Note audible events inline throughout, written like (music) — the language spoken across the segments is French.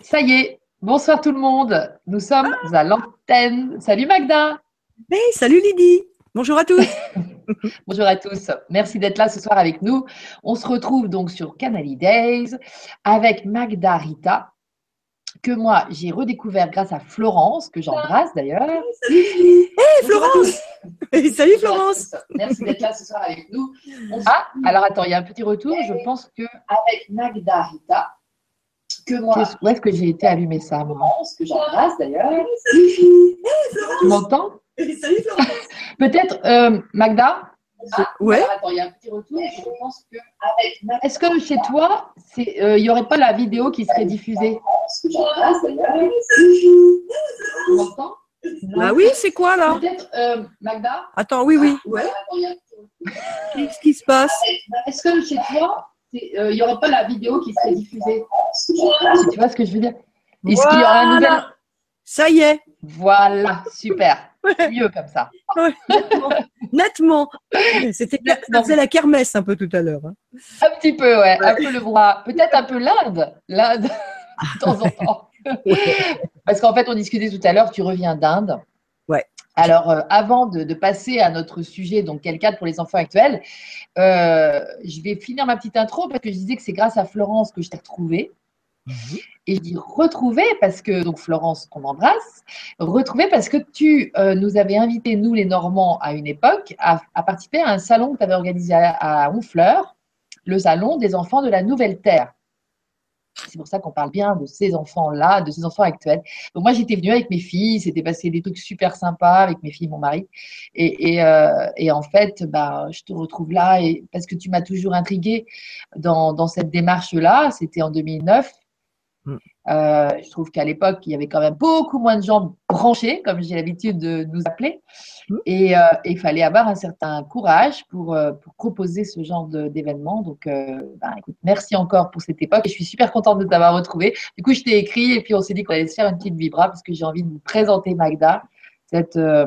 Ça y est, bonsoir tout le monde. Nous sommes à l'antenne. Salut Magda. Hey, salut Lydie. Bonjour à tous. (laughs) Bonjour à tous. Merci d'être là ce soir avec nous. On se retrouve donc sur Canali Days avec Magda Rita, que moi j'ai redécouvert grâce à Florence, que j'embrasse d'ailleurs. Salut Hey Florence Salut Florence Merci d'être là ce soir avec nous. Ah, alors attends, il y a un petit retour. Je pense que avec Magda Rita, que moi. Où est-ce que j'ai été allumer ça, Florence, que j'embrasse d'ailleurs. Salut Tu m'entends? Salut Florence (laughs) Peut-être euh, Magda? Ah, ouais. Alors, attends, il y a un petit retour. Je pense que avec Magda- Est-ce que chez toi, c'est, euh, il n'y aurait pas la vidéo qui serait diffusée? Que j'embrasse d'ailleurs. Tu m'entends? Ah oui, c'est quoi là? Peut-être euh, Magda? Attends, oui, oui. Ouais. Attends, il y a un petit retour. Qu'est-ce qui se passe? Est-ce que chez toi, euh, il n'y aurait pas la vidéo qui serait diffusée tu vois ce que je veux dire Est-ce qu'il y aura un nouvel. Ça y est, Voilà, super. Ouais. Mieux comme ça. nettement. nettement. C'était faisait la kermesse un peu tout à l'heure. hein. Un petit peu, ouais. Un peu le bras. Peut-être un peu l'Inde. L'Inde, (laughs) de temps en temps. Parce qu'en fait, on discutait tout à l'heure, tu reviens d'Inde. Alors, euh, avant de, de passer à notre sujet, donc quel cadre pour les enfants actuels, euh, je vais finir ma petite intro parce que je disais que c'est grâce à Florence que je t'ai retrouvée. Et je dis retrouver parce que, donc Florence, qu'on embrasse, retrouver parce que tu euh, nous avais invités, nous les Normands, à une époque, à, à participer à un salon que tu avais organisé à, à Honfleur, le salon des enfants de la Nouvelle Terre. C'est pour ça qu'on parle bien de ces enfants-là, de ces enfants actuels. Donc moi, j'étais venue avec mes filles, c'était passé des trucs super sympas avec mes filles et mon mari. Euh, et en fait, bah, je te retrouve là parce que tu m'as toujours intriguée dans, dans cette démarche-là. C'était en 2009. Euh, je trouve qu'à l'époque, il y avait quand même beaucoup moins de gens branchés, comme j'ai l'habitude de nous appeler. Mm. Et euh, et il fallait avoir un certain courage pour, euh, pour proposer ce genre d'événement. Donc, euh, ben, écoute, merci encore pour cette époque. Et je suis super contente de t'avoir retrouvé. Du coup, je t'ai écrit et puis on s'est dit qu'on allait se faire une petite vibra parce que j'ai envie de vous présenter Magda. Cette, euh,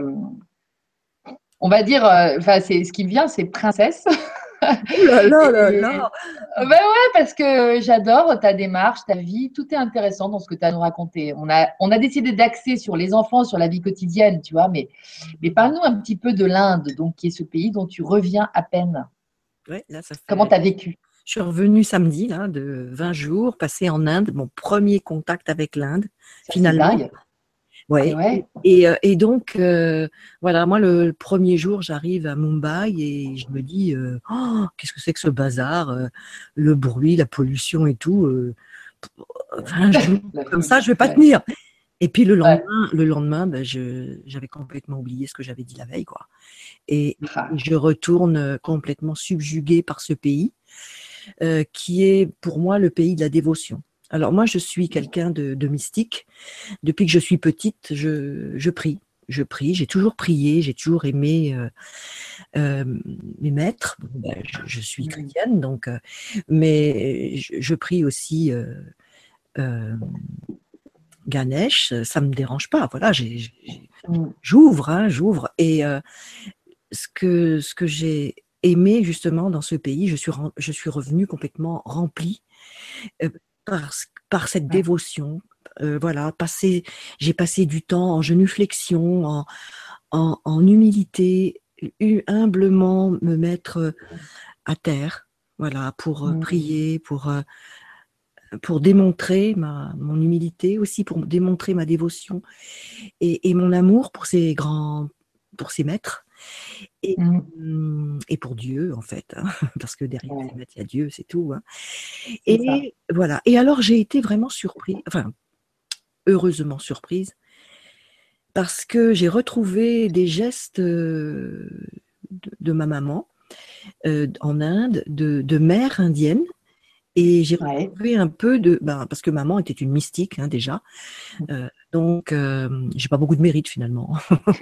on va dire, euh, enfin, c'est ce qui me vient, c'est princesse. (laughs) Ouh là là là là. Euh, Ben ouais, parce que j'adore ta démarche, ta vie, tout est intéressant dans ce que tu as à nous raconter. On a, on a décidé d'axer sur les enfants, sur la vie quotidienne, tu vois, mais, mais parle-nous un petit peu de l'Inde, donc qui est ce pays dont tu reviens à peine. Ouais, là, ça fait- Comment tu as vécu? Je suis revenue samedi là, de 20 jours, passé en Inde, mon premier contact avec l'Inde, finalement. Ouais. Et ouais. Et, euh, et donc, euh, voilà, moi, le, premier jour, j'arrive à Mumbai et je me dis, euh, Oh, qu'est-ce que c'est que ce bazar euh, Le bruit, la pollution et tout. euh, enfin, je- (laughs) La comme ça, je vais pas ouais. tenir. Et puis le Ouais. lendemain, le lendemain, ben, je, j'avais complètement oublié ce que j'avais dit la veille, quoi. Et Ah, je retourne complètement subjuguée par ce pays, euh, qui est pour moi le pays de la dévotion. Alors moi, je suis quelqu'un de, de mystique. Depuis que je suis petite, je, je prie. Je prie, j'ai toujours prié, j'ai toujours aimé euh, euh, mes maîtres. Ben, je, je suis chrétienne, donc, euh, mais je, prie aussi Ganesh. Ça me dérange pas. Voilà, j'ouvre, hein, j'ouvre. Et ce que, ce que j'ai aimé justement dans ce pays, je suis, je suis revenue complètement remplie par, ce- par cette dévotion. Euh, voilà, passer, j'ai passé du temps en genuflexion, en, en, en humilité, hu- humblement me mettre euh, à terre, voilà, pour euh, Mm. prier, pour, pour démontrer ma, mon humilité aussi, pour démontrer ma dévotion et, et mon amour pour ces grands, pour ces maîtres et, mm. hum, et pour Dieu en fait, hein, (laughs) parce que derrière Ouais. il y a Dieu, c'est tout. hein. Ça. Et voilà. Et alors j'ai été vraiment surprise, enfin heureusement surprise, parce que j'ai retrouvé des gestes de, de ma maman euh, en Inde, de, de mère indienne. Et j'ai Ouais. retrouvé un peu de. Ben, parce que maman était une mystique hein, déjà. Euh, donc, euh, j'ai pas beaucoup de mérite finalement. (laughs) (laughs)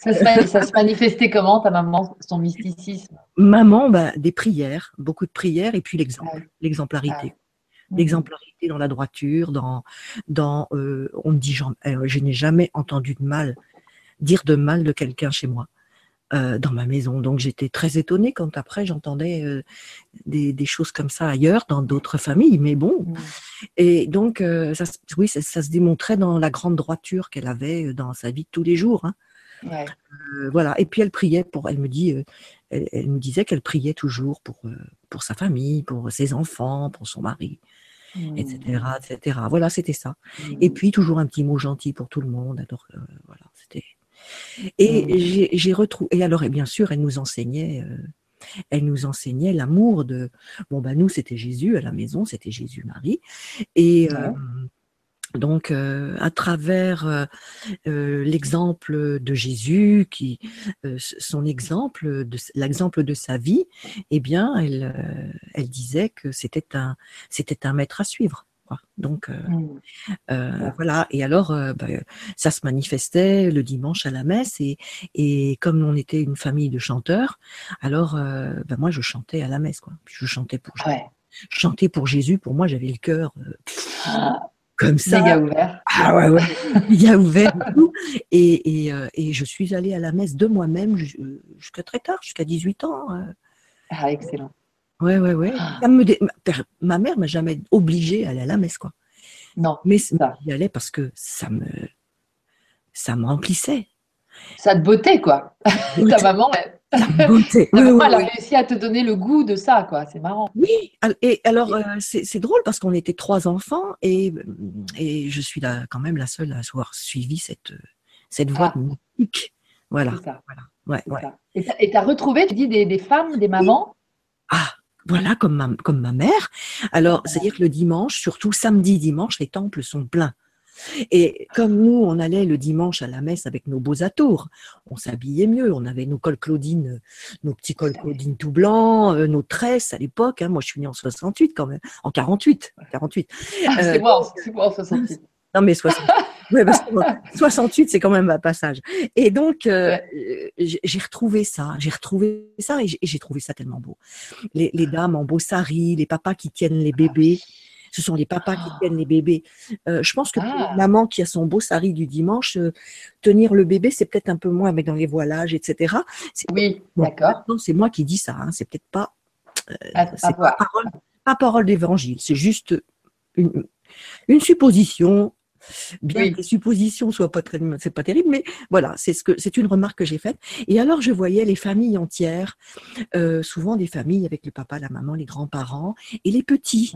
Ça se, ma- ça se manifestait comment, ta maman, son mysticisme? Maman, ben, des prières, beaucoup de prières, et puis l'exemple, Ouais. l'exemplarité. L'exemplarité dans la droiture, dans. dans euh, on me dit, euh, je n'ai jamais entendu de mal, dire de mal de quelqu'un chez moi. Euh, dans ma maison. Donc j'étais très étonnée quand après j'entendais euh, des, des choses comme ça ailleurs, dans d'autres familles. Mais bon, Mm. Et donc, euh, ça, oui, ça, se démontrait dans la grande droiture qu'elle avait dans sa vie de tous les jours. Hein. voilà. Et puis elle priait pour. Elle me dit, elle, me disait qu'elle priait toujours pour pour sa famille, pour ses enfants, pour son mari, etc., mmh. etc. Voilà, c'était ça. Et mmh. puis toujours un petit mot gentil pour tout le monde. Alors voilà, c'était. Et mmh. j'ai retrouvé. Et alors, et bien sûr, elle nous enseignait elle nous enseignait l'amour de. Bon, ben nous, c'était Jésus à la maison, c'était Jésus-Marie. Et. Euh, donc, euh, à travers euh, l'exemple de Jésus, qui, son exemple, de, l'exemple de sa vie, eh bien, elle, elle disait que c'était un, c'était un maître à suivre. Donc euh, mmh. euh, voilà. Et alors, euh, bah, ça se manifestait le dimanche à la messe et, et comme on était une famille de chanteurs, alors bah, moi je chantais à la messe quoi. Je chantais pour je chantais pour Jésus. Pour moi, j'avais le cœur ah. comme ça. Méga ouvert. Ah ouais ouais. méga ouvert. et, et, et, je suis allée à la messe de moi-même jusqu'à très tard, jusqu'à 18 ans. Ah excellent. Ouais, ouais, ouais. Ah. me Ma mère m'a jamais obligée à aller à la messe, quoi. Non. Mais j'y allais parce que ça me, ça me remplissait. Ça te beauté, quoi. (laughs) Ta maman, elle... (laughs) Ta maman, elle a réussi à te donner le goût de ça, quoi. C'est marrant. Oui. Et alors, euh, c'est drôle parce qu'on était trois enfants et, et je suis là, quand même la seule à avoir suivi cette, cette voie ah. mythique. Voilà. Ça. voilà. Ouais, ouais. Et tu as retrouvé, tu dis, des, des femmes, des mamans? Ah, voilà, comme ma, comme ma mère. Alors, c'est-à-dire que le dimanche, surtout samedi, dimanche, les temples sont pleins. Et comme nous, on allait le dimanche à la messe avec nos beaux atours, on s'habillait mieux, on avait nos cols Claudine, nos petits cols Claudine tout blancs, euh, nos tresses à l'époque. Hein. moi, je suis née en 68 quand même, en 48. 48. Ah, c'est moi, c'est moi en 68. Non, mais 68, (laughs) c'est quand même un passage. Et donc, euh, j'ai retrouvé ça, j'ai retrouvé ça et j'ai trouvé ça tellement beau. Les, dames en beau sari, les papas qui tiennent les bébés. Ce sont les papas qui tiennent les bébés. Euh, je pense que pour ah. maman qui a son beau sari du dimanche, euh, tenir le bébé, c'est peut-être un peu moins, mais dans les voilages, etc. Oui, d'accord. Non, c'est moi qui dis ça. Hein. C'est peut-être pas. pas parole, pas parole d'évangile. C'est juste une, une supposition bien que les suppositions soient pas très, c'est pas terrible, mais voilà, c'est ce que c'est une remarque que j'ai faite. Et alors je voyais les familles entières, euh, souvent des familles avec le papa, la maman, les grands-parents et les petits.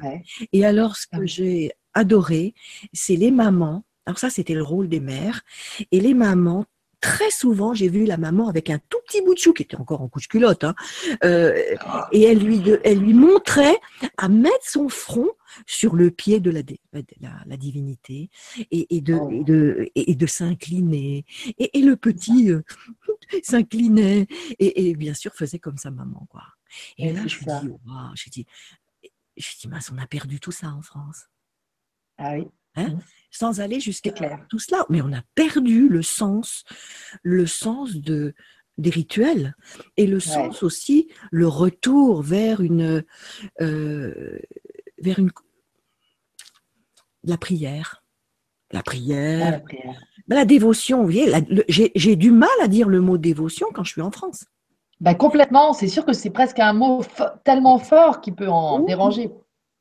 Et alors ce que j'ai adoré, c'est les mamans. Alors ça, c'était le rôle des mères et les mamans très souvent, j'ai vu la maman avec un tout petit bout de chou qui était encore en couche culotte, hein, euh, et elle lui, elle lui montrait à mettre son front sur le pied de la, la, divinité et, et, de, oh. et, de, et, de s'incliner. Et, le petit euh, (laughs) s'inclinait et, bien sûr faisait comme sa maman. Quoi. Et, là, je me dis, wow, je dis, je dis, mince, on a perdu tout ça en France. Ah oui. Hein? Mmh. Sans aller jusqu'à tout cela. Mais on a perdu le sens, le sens de, des rituels et le sens aussi, le retour vers une, euh, vers une, la prière. La prière. Ah, la, prière. Ben, la, dévotion, vous voyez, j'ai du mal à dire le mot dévotion quand je suis en France. Ben, complètement, c'est sûr que c'est presque un mot tellement fort qui peut en déranger.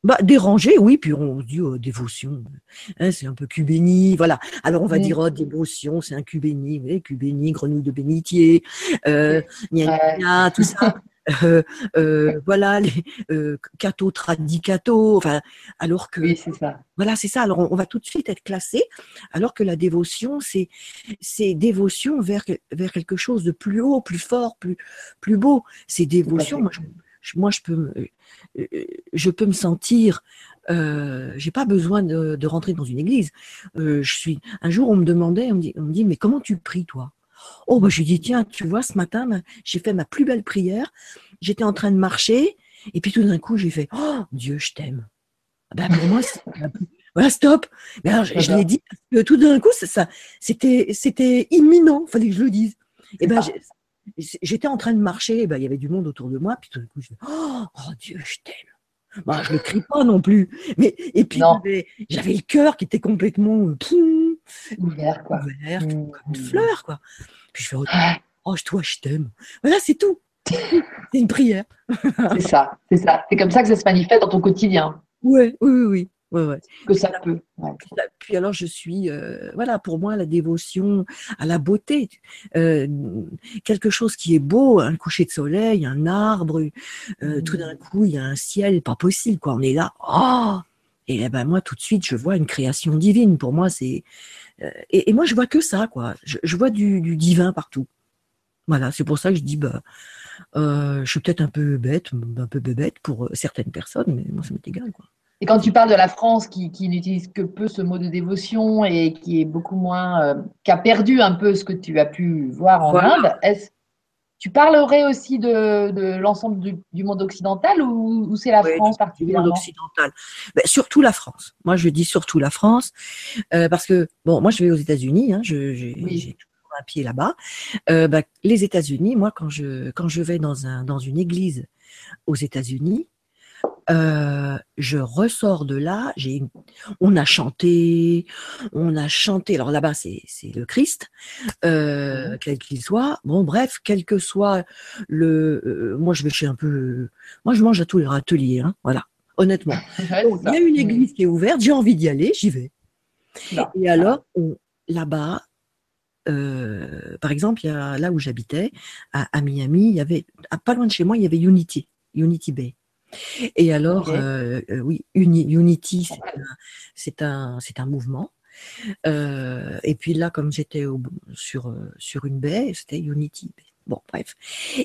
Bah, déranger, oui, puis on dit oh, dévotion, hein, c'est un peu cubéni, voilà. Alors on va dire oh, dévotion, c'est un cubéni, cubéni, grenouille de bénitier, euh, tout ça. (laughs) Euh, euh, voilà, les euh, cato, tradicato, enfin, alors que. Oui, c'est ça. Voilà, c'est ça. Alors, on, va tout de suite être classé, alors que la dévotion, c'est, c'est dévotion vers, vers quelque chose de plus haut, plus fort, plus, plus beau. C'est dévotion. Moi je, moi, je peux, je peux me sentir. Euh, j'ai pas besoin de, rentrer dans une église. je suis. Un jour, on me demandait, on me dit, on me dit mais comment tu pries, toi? Oh, bah, je lui dis, tiens, tu vois, ce matin, j'ai fait ma plus belle prière. J'étais en train de marcher, et puis tout d'un coup, j'ai fait, oh, Dieu, je t'aime. Ah ben, pour moi, voilà, stop. Mais alors, je, l'ai dit, tout d'un coup, ça, c'était, c'était imminent, fallait que je le dise. Et ben, j'étais en train de marcher, ben, il y avait du monde autour de moi, puis tout d'un coup, je oh, oh Dieu, je t'aime. Bah, je ne le crie pas non plus. Mais, et puis, j'avais le cœur qui était complètement euh, ouvert, quoi. Ouvert, mmh. comme une fleur, quoi. Puis je fais, oh, toi, je t'aime. Voilà, c'est tout. C'est une prière. c'est ça, c'est ça. C'est comme ça que ça se manifeste dans ton quotidien. Ouais, oui, oui, oui. Que ça peut. Puis alors, je suis, euh, voilà, pour moi, la dévotion à la beauté, euh, quelque chose qui est beau, un coucher de soleil, un arbre, euh, tout d'un coup, il y a un ciel, pas possible, quoi. On est là, oh Et eh ben moi, tout de suite, je vois une création divine. Pour moi, c'est et, moi, je vois que ça, quoi. Je, vois du, divin partout. Voilà, c'est pour ça que je dis, bah, je suis peut-être un peu bête, un peu bébête pour certaines personnes, mais moi, ça m'est égal, quoi. Et quand tu parles de la France qui, n'utilise que peu ce mot de dévotion et qui est beaucoup moins, euh, qui a perdu un peu ce que tu as pu voir en Inde, est-ce tu parlerais aussi de, l'ensemble du, monde occidental ou, c'est la France particulièrement Du monde occidental. Ben, surtout la France. Moi, je dis surtout la France euh, parce que, bon, moi, je vais aux États-Unis, hein, j'ai toujours un pied là-bas. Euh, ben, les États-Unis, moi, quand je, quand je vais dans, un, dans une église aux États-Unis, euh, je ressors de là, j'ai, on a chanté, on a chanté. Alors là-bas, c'est, le Christ, euh, mmh quel qu'il soit. Bon, bref, quel que soit le, euh, moi je vais chez un peu, moi je mange à tous les râteliers, hein, voilà. Honnêtement, (laughs) il y a une mmh. église qui est ouverte, j'ai envie d'y aller, j'y vais. Et alors, là-bas, par exemple, il y a, là où j'habitais, à, à, Miami, il y avait, pas loin de chez moi, il y avait Unity, Unity Bay. Et alors, euh, euh, oui, Unity, c'est un, c'est un, mouvement. Euh, et puis là, comme j'étais sur, sur une baie, c'était Unity Bon, bref.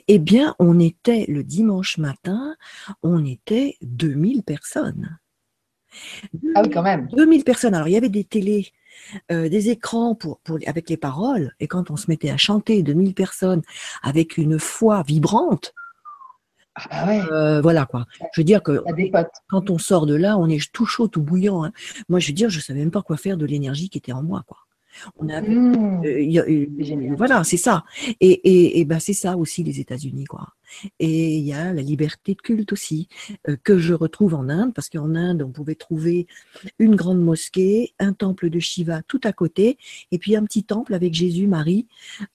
Eh bien, on était le dimanche matin, on était 2000 personnes. ah oui, quand même. 2000 personnes. Alors, il y avait des télés, des écrans pour, pour, avec les paroles. Et quand on se mettait à chanter 2000 personnes avec une foi vibrante, ah euh, voilà quoi. Je veux dire que quand on sort de là, on est tout chaud, tout bouillant. Hein. Moi, je veux dire, je savais même pas quoi faire de l'énergie qui était en moi, quoi. On a, mmh. euh, voilà, c'est ça. Et, et, ben c'est ça aussi les États-Unis, quoi. Et il y a la liberté de culte aussi euh, que je retrouve en Inde, parce qu'en Inde, on pouvait trouver une grande mosquée, un temple de Shiva tout à côté, et puis un petit temple avec Jésus, Marie.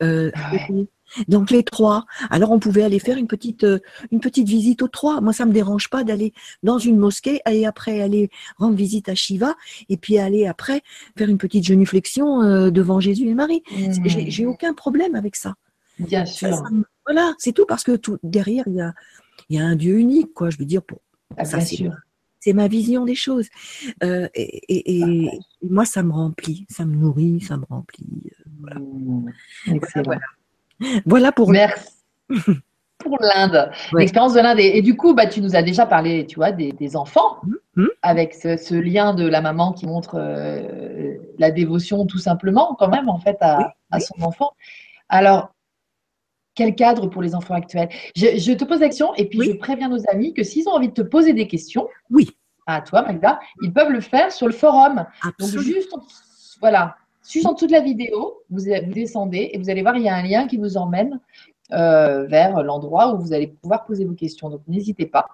Euh, ah donc les trois. Alors on pouvait aller faire une petite euh, une petite visite aux trois. Moi ça me dérange pas d'aller dans une mosquée et après aller rendre visite à Shiva et puis aller après faire une petite genuflexion euh, devant Jésus et Marie. Mmh. J'ai aucun problème avec ça. Bien sûr. voilà, c'est tout parce que tout derrière il y a il y a un Dieu unique quoi. Je veux dire pour ah, ça c'est ma vision des choses. Euh, et, et, moi, ça me remplit, ça me nourrit, ça me remplit. voilà. Mmh. Excellent. Voilà pour Merci. (laughs) pour l'Inde, l'expérience de l'Inde. Et, du coup, bah, tu nous as déjà parlé, tu vois, des, enfants, mmh. Mmh. avec ce, lien de la maman qui montre euh, la dévotion tout simplement, quand même, en fait, à, son enfant. Alors, quel cadre pour les enfants actuels? Je, te pose l'action et puis je préviens nos amis que s'ils ont envie de te poser des questions, oui. à toi, Magda, ils peuvent le faire sur le forum. Donc, juste, voilà, Dessous de la vidéo, vous, descendez et vous allez voir, il y a un lien qui vous emmène euh, vers l'endroit où vous allez pouvoir poser vos questions. Donc, n'hésitez pas.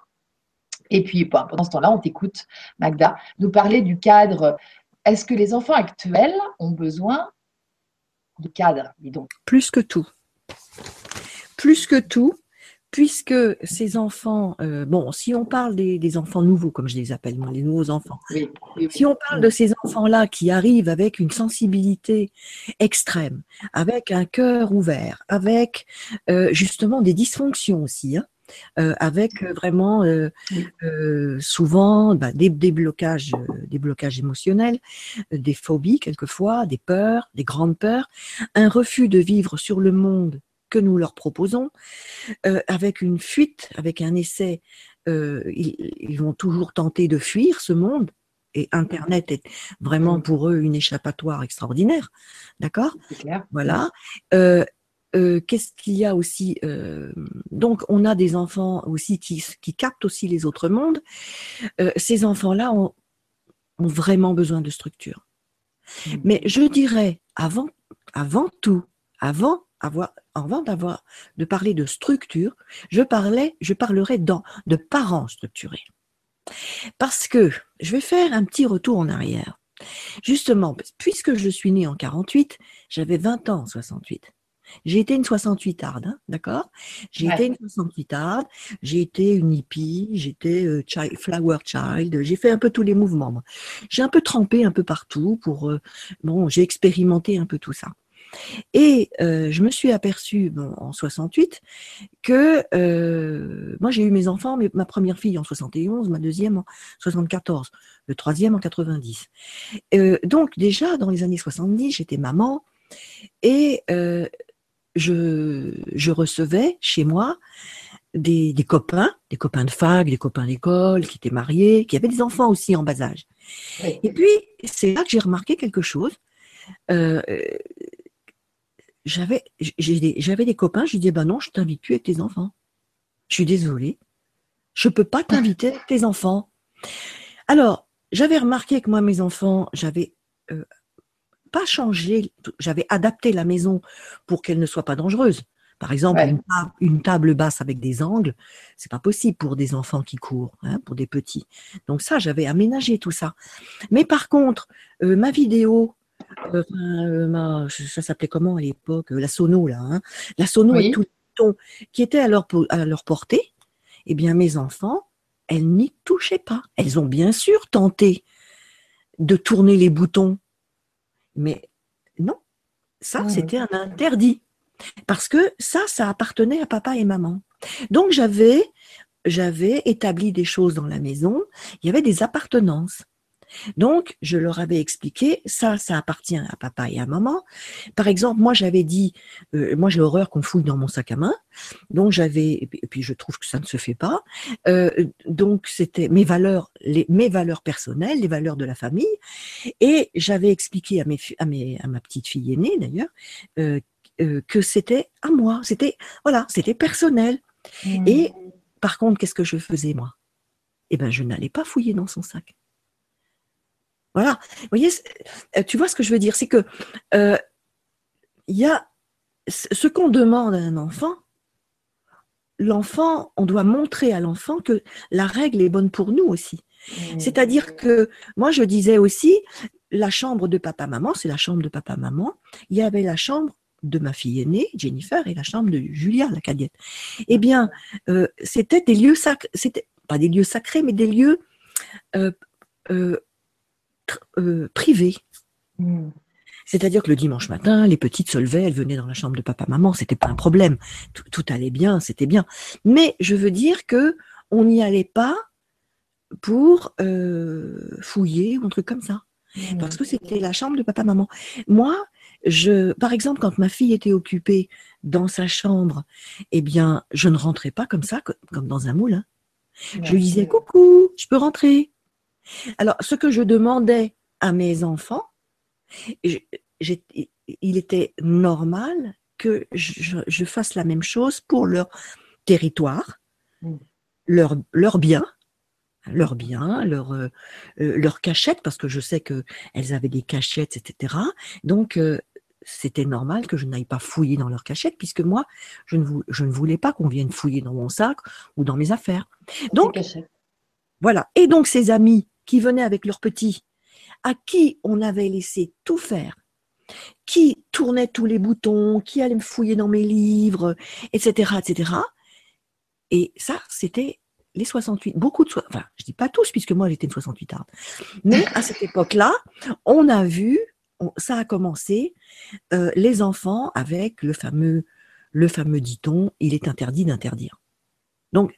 Et puis, pendant ce temps-là, on t'écoute, Magda, nous parler du cadre. Est-ce que les enfants actuels ont besoin de cadre, dis donc? Plus que tout. Plus que tout, puisque ces enfants, euh, bon, si on parle des, enfants nouveaux, comme je les appelle moi, les nouveaux enfants, si on parle de ces enfants-là qui arrivent avec une sensibilité extrême, avec un cœur ouvert, avec euh, justement des dysfonctions aussi, hein, euh, avec vraiment souvent bah, des, des, blocages, des blocages émotionnels, des phobies quelquefois, des peurs, des grandes peurs, un refus de vivre sur le monde que nous leur proposons, euh, avec une fuite, avec un essai, euh, ils, vont toujours tenter de fuir ce monde. Et Internet est vraiment pour eux une échappatoire extraordinaire. D'accord? Voilà. Euh, qu'est-ce qu'il y a aussi Donc, on a des enfants aussi qui, qui captent aussi les autres mondes. ces enfants-là ont, ont, vraiment besoin de structure. Mmh. Mais je dirais, avant, avant tout, avant avant d'avoir de parler de structure, je parlais, je parlerai dans, de parents structurés. Parce que je vais faire un petit retour en arrière. Justement, puisque je suis née en 48, j'avais 20 ans en 68. J'ai été une 68 arde, hein, d'accord? J'ai été une 68 arde, j'ai été une hippie, j'étais euh, flower child, j'ai fait un peu tous les mouvements. J'ai un peu trempé un peu partout pour euh, bon, j'ai expérimenté un peu tout ça. Et euh, je me suis aperçue en 68 que moi j'ai eu mes enfants, ma première fille en 71, ma deuxième en 74, le troisième en 90. donc déjà dans les années 70, j'étais maman et je, recevais chez moi des, copains, des copains de fac, des copains d'école qui étaient mariés, qui avaient des enfants aussi en bas âge. Et puis, c'est là que j'ai remarqué quelque chose. Euh, j'avais, j'avais des copains, je disais, ben non, je t'invite plus avec tes enfants. Je suis désolée. Je peux pas t'inviter avec tes enfants. Alors, j'avais remarqué que moi, mes enfants, j'avais euh, pas changé, j'avais adapté la maison pour qu'elle ne soit pas dangereuse. Par exemple, une, table, basse avec des angles, c'est pas possible pour des enfants qui courent, hein, pour des petits. Donc ça, j'avais aménagé tout ça. Mais par contre, euh, ma vidéo, euh, euh, ça s'appelait comment à l'époque La sono là, hein, la sono et tout le ton qui était à leur, à leur portée. Eh bien, mes enfants, elles n'y touchaient pas. Elles ont bien sûr tenté de tourner les boutons mais non, ça, c'était un interdit. Parce que ça, ça appartenait à papa et maman. Donc j'avais, j'avais établi des choses dans la maison. Il y avait des appartenances. Donc, je leur avais expliqué, ça, ça appartient à papa et à maman. Par exemple, moi, j'avais dit, euh, moi, j'ai horreur qu'on fouille dans mon sac à main. Donc, j'avais, et puis, je trouve que ça ne se fait pas. Euh, donc, c'était mes valeurs, les, mes valeurs personnelles, les valeurs de la famille. Et j'avais expliqué à, mes, à, mes, à ma petite fille aînée, d'ailleurs, euh, que c'était à moi. C'était, voilà, c'était personnel. Mmh. Et par contre, qu'est-ce que je faisais, moi? Eh ben, je n'allais pas fouiller dans son sac. Voilà. Vous voyez, euh, tu vois ce que je veux dire, c'est que euh, il y a ce qu'on demande à un enfant. L'enfant, on doit montrer à l'enfant que la règle est bonne pour nous aussi. Mmh. C'est-à-dire que moi, je disais aussi, la chambre de papa-maman, c'est la chambre de papa-maman. Il y avait la chambre de ma fille aînée, Jennifer, et la chambre de Julia, la cadette. Eh bien, euh, c'était des lieux sacrés, c'était pas des lieux sacrés, mais des lieux euh, privé. Hmm. C'est-à-dire que le dimanche matin, les petites se levaient, elles venaient dans la chambre de papa-maman, c'était pas un problème, tout, allait bien, c'était bien. Mais je veux dire que on n'y allait pas pour euh, fouiller ou un truc comme ça, hmm. parce que c'était la chambre de papa-maman. Moi, je, par exemple, quand ma fille était occupée dans sa chambre, eh bien, je ne rentrais pas comme ça, comme dans un moule. Hein. Je lui disais coucou, je peux rentrer. Alors, ce que je demandais à mes enfants, il était normal que je, fasse la même chose pour leur territoire, mm. leur, leur bien, leur bien, leur, euh, euh, leur cachette, parce que je sais qu'elles avaient des cachettes, etc. Donc, euh, c'était normal que je n'aille pas fouiller dans leur cachette, puisque moi, je ne, je ne voulais pas qu'on vienne fouiller dans mon sac ou dans mes affaires. Donc, voilà. Et donc, ces amis qui venaient avec leurs petits, à qui on avait laissé tout faire, qui tournait tous les boutons, qui allait me fouiller dans mes livres, etc., etc. Et ça, c'était les 68, beaucoup de, enfin, je dis pas tous, puisque moi j'étais une 68 arde, mais à cette époque-là, on a vu, ça a commencé, euh, les enfants avec le fameux, le fameux dit-on, il est interdit d'interdire. Donc,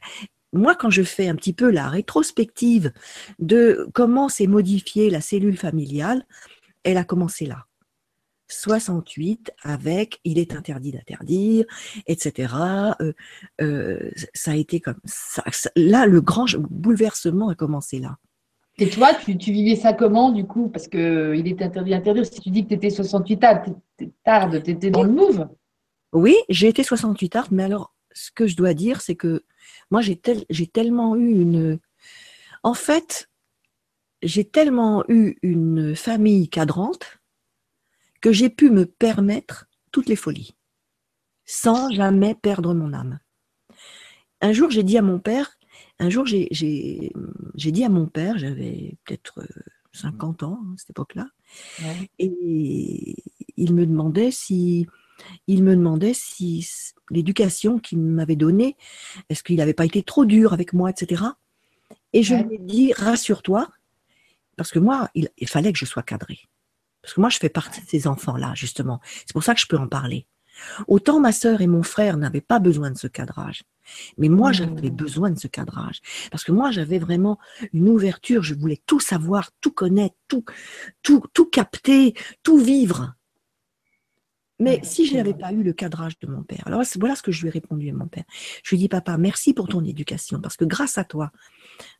moi, quand je fais un petit peu la rétrospective de comment s'est modifiée la cellule familiale, elle a commencé là. 68 avec il est interdit d'interdire, etc. Euh, euh, ça a été comme ça, Là, le grand bouleversement a commencé là. Et toi, tu, vivais ça comment du coup? Parce qu'il est interdit d'interdire. Si tu dis que tu étais 68 tarde, tu étais dans le move Oui, j'ai été 68 tarde, mais alors ce que je dois dire, c'est que moi, j'ai tellement eu une... En fait, j'ai tellement eu une famille cadrante que j'ai pu me permettre toutes les folies, sans jamais perdre mon âme. Un jour, j'ai dit à mon père, un jour, j'ai dit à mon père, j'avais peut-être 50 ans à cette époque-là, et il me demandait si il me demandait si l'éducation qu'il m'avait donnée, est-ce qu'il n'avait pas été trop dur avec moi, etc. Et je lui ai dit, rassure-toi, parce que moi, il, fallait que je sois cadrée. Parce que moi, je fais partie de ces enfants-là, justement. C'est pour ça que je peux en parler. Autant ma sœur et mon frère n'avaient pas besoin de ce cadrage. Mais moi, j'avais mmh. besoin de ce cadrage. Parce que moi, j'avais vraiment une ouverture. Je voulais tout savoir, tout connaître, tout, tout, tout capter, tout vivre. Mais si je n'avais pas eu le cadrage de mon père, alors voilà ce que je lui ai répondu à mon père. Je lui ai dit, papa, merci pour ton éducation, parce que grâce à toi,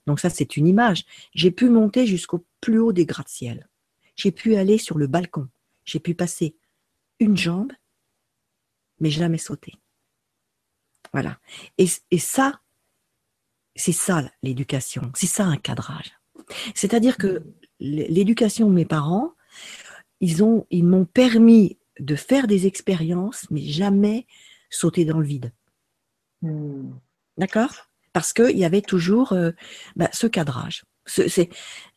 donc ça c'est une image, j'ai pu monter jusqu'au plus haut des gratte-ciel. J'ai pu aller sur le balcon. J'ai pu passer une jambe, mais jamais sauter. Voilà. Et, et ça, c'est ça l'éducation, c'est ça un cadrage. C'est-à-dire que l'éducation de mes parents, ils ont, ils m'ont permis de faire des expériences, mais jamais sauter dans le vide. Hmm. D'accord? Parce qu'il y avait toujours euh, bah, ce cadrage. c'est,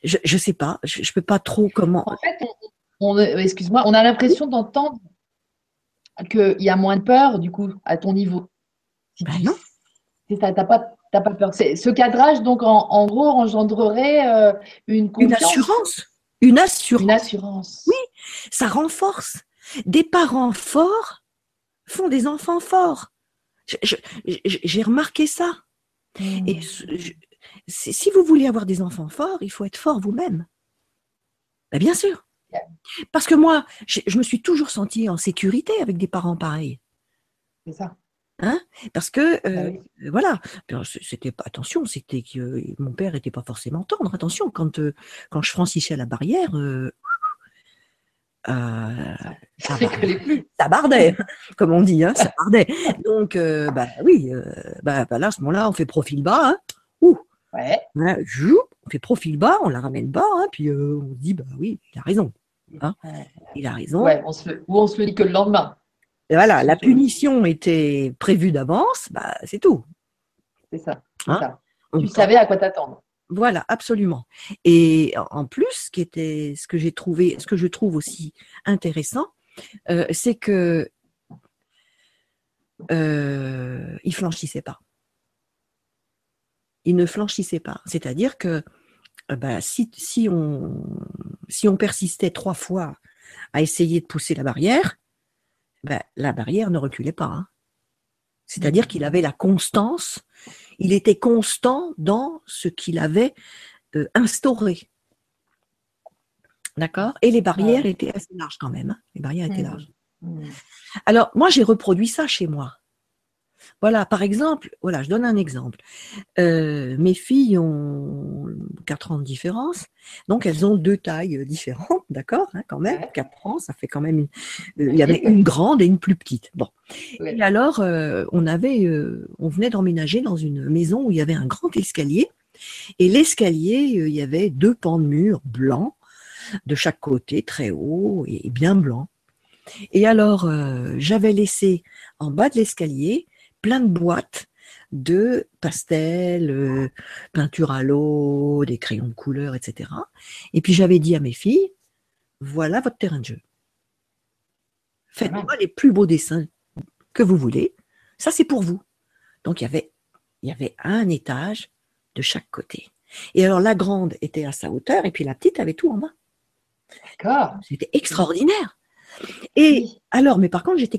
je ne sais pas, je ne peux pas trop comment. En fait, excuse-moi, on a l'impression d'entendre qu'il y a moins de peur, du coup, à ton niveau. Ben non. Tu n'as pas, pas peur. Ce cadrage, donc, en, gros, engendrerait euh, une Une assurance. Une assurance. Une assurance. Oui, ça renforce. Des parents forts font des enfants forts. J'ai remarqué ça. Hmm. Et si vous voulez avoir des enfants forts, il faut être fort vous-même. Ben, bien sûr. Parce que moi, je, me suis toujours sentie en sécurité avec des parents pareils. C'est ça. Hein? Parce que euh, ah voilà, c'était pas attention, c'était que mon père n'était pas forcément tendre. Attention, quand euh, quand je franchissais la barrière, euh, euh, ça, plus. ça bardait, (laughs) comme on dit, hein, ça bardait. Donc, euh, bah oui, euh, bah, bah, là, à ce moment-là, on fait profil bas. Hein. Ouh, ouais. on fait profil bas, on la ramène bas, hein, puis on se dit, bah oui, il a raison. Hein. Il a raison. Ouais, on se ou on se le dit que le lendemain. Et voilà, la punition était prévue d'avance, bah, c'est tout. C'est ça. ça. Tu savais à quoi t'attendre. Voilà, absolument. Et en plus, ce qui était, ce que j'ai trouvé, ce que je trouve aussi intéressant, euh, c'est que euh, il flanchissait pas. Il ne flanchissait pas. C'est-à-dire que euh, bah, si, on, si on persistait trois fois à essayer de pousser la barrière, bah, la barrière ne reculait pas. Hein. C'est-à-dire qu'il avait la constance il était constant dans ce qu'il avait instauré. D'accord Et les barrières étaient assez larges quand même. Hein. les barrières étaient mmh. larges. Mmh. Alors, moi, j'ai reproduit ça chez moi. Voilà, par exemple, voilà, je donne un exemple. Euh, mes filles ont 4 ans de différence, donc elles ont deux tailles différentes, (laughs) d'accord, hein, quand même. 4 ans, ça fait quand même une. Euh, il y avait une grande et une plus petite. Bon. Et alors, euh, on avait, on venait d'emménager dans une maison où il y avait un grand escalier, et l'escalier, il y avait deux pans de mur blancs de chaque côté, très haut et bien blancs. Et alors, j'avais laissé en bas de l'escalier plein de boîtes de pastels, euh, peinture à l'eau, des crayons de couleur, etc. Et puis j'avais dit à mes filles, voilà votre terrain de jeu. Faites-moi les plus beaux dessins que vous voulez. Ça, c'est pour vous. Donc il y avait, il y avait un étage de chaque côté. Et alors la grande était à sa hauteur et puis la petite avait tout en bas. D'accord. C'était extraordinaire. Et alors, mais par contre, j'étais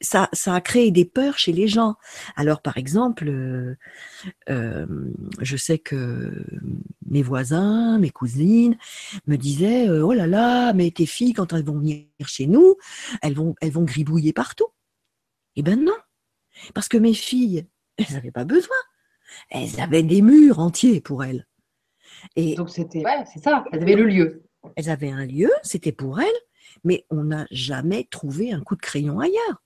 ça, ça a créé des peurs chez les gens. Alors, par exemple, euh, euh, je sais que mes voisins, mes cousines me disaient euh, Oh là là, mais tes filles, quand elles vont venir chez nous, elles vont, elles vont gribouiller partout. Eh ben non, parce que mes filles, elles n'avaient pas besoin. Elles avaient des murs entiers pour elles. Et Donc, c'était, ouais, c'est ça, elles avaient le lieu. Elles avaient un lieu, c'était pour elles, mais on n'a jamais trouvé un coup de crayon ailleurs.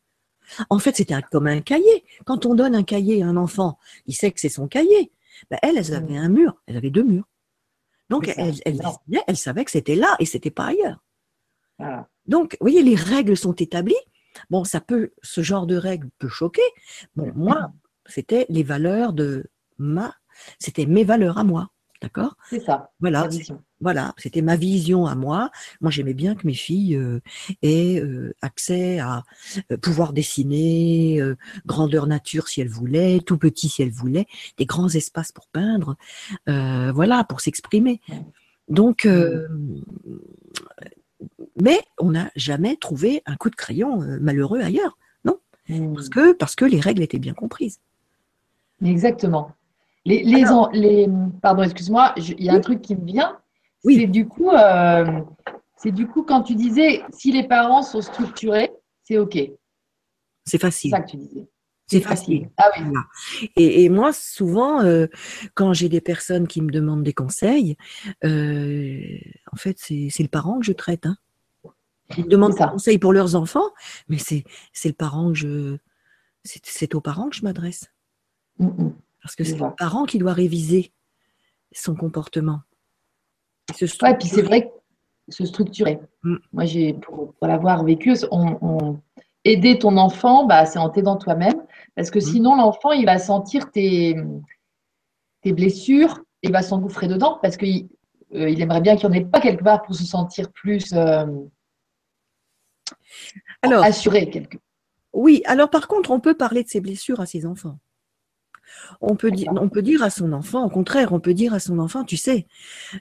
En fait, c'était comme un cahier. Quand on donne un cahier à un enfant, il sait que c'est son cahier. Ben, elles, elles avaient mm. un mur. Elles avaient deux murs. Donc, elles, elles, savaient que c'était là et c'était pas ailleurs. Donc, vous voyez, les règles sont établies. Bon, ça peut, ce genre de règles peut choquer. Bon, moi, c'était les valeurs de ma, c'était mes valeurs à moi. D'accord? C'est ça. Voilà. Voilà, c'était ma vision à moi. Moi, j'aimais bien que mes filles euh, aient euh, accès à euh, pouvoir dessiner, grandeur nature si elles voulaient, tout petit si elles voulaient, des grands espaces pour peindre, voilà, pour s'exprimer. Donc, mais on n'a jamais trouvé un coup de crayon malheureux ailleurs, non? Parce que parce que les règles étaient bien comprises. Exactement. Les, les, les pardon, excuse-moi, il y a un truc qui me vient. Oui. C'est du coup, euh, c'est du coup quand tu disais si les parents sont structurés, c'est ok. C'est facile. C'est ça que tu disais. C'est facile. Ah oui. Et, moi, souvent, euh, quand j'ai des personnes qui me demandent des conseils, euh, en fait, c'est le parent que je traite. Hein. Ils demandent des conseils pour leurs enfants, mais c'est le parent que je. C'est aux parents que je m'adresse. Mm, mm. Parce que c'est le parent qui doit réviser son comportement. Et ouais, puis c'est vrai se structurer. Mm. Moi, j'ai pour, l'avoir vécu, on, aider ton enfant, bah, c'est en t'aidant toi-même, parce que mm. sinon l'enfant il va sentir tes, tes blessures, et il va s'engouffrer dedans, parce qu'il euh, il aimerait bien qu'il n'y en ait pas quelque part pour se sentir plus euh, alors, assuré quelque. Oui, alors par contre, on peut parler de ses blessures à ses enfants. On peut, dire, on peut dire à son enfant, au contraire, on peut dire à son enfant, tu sais,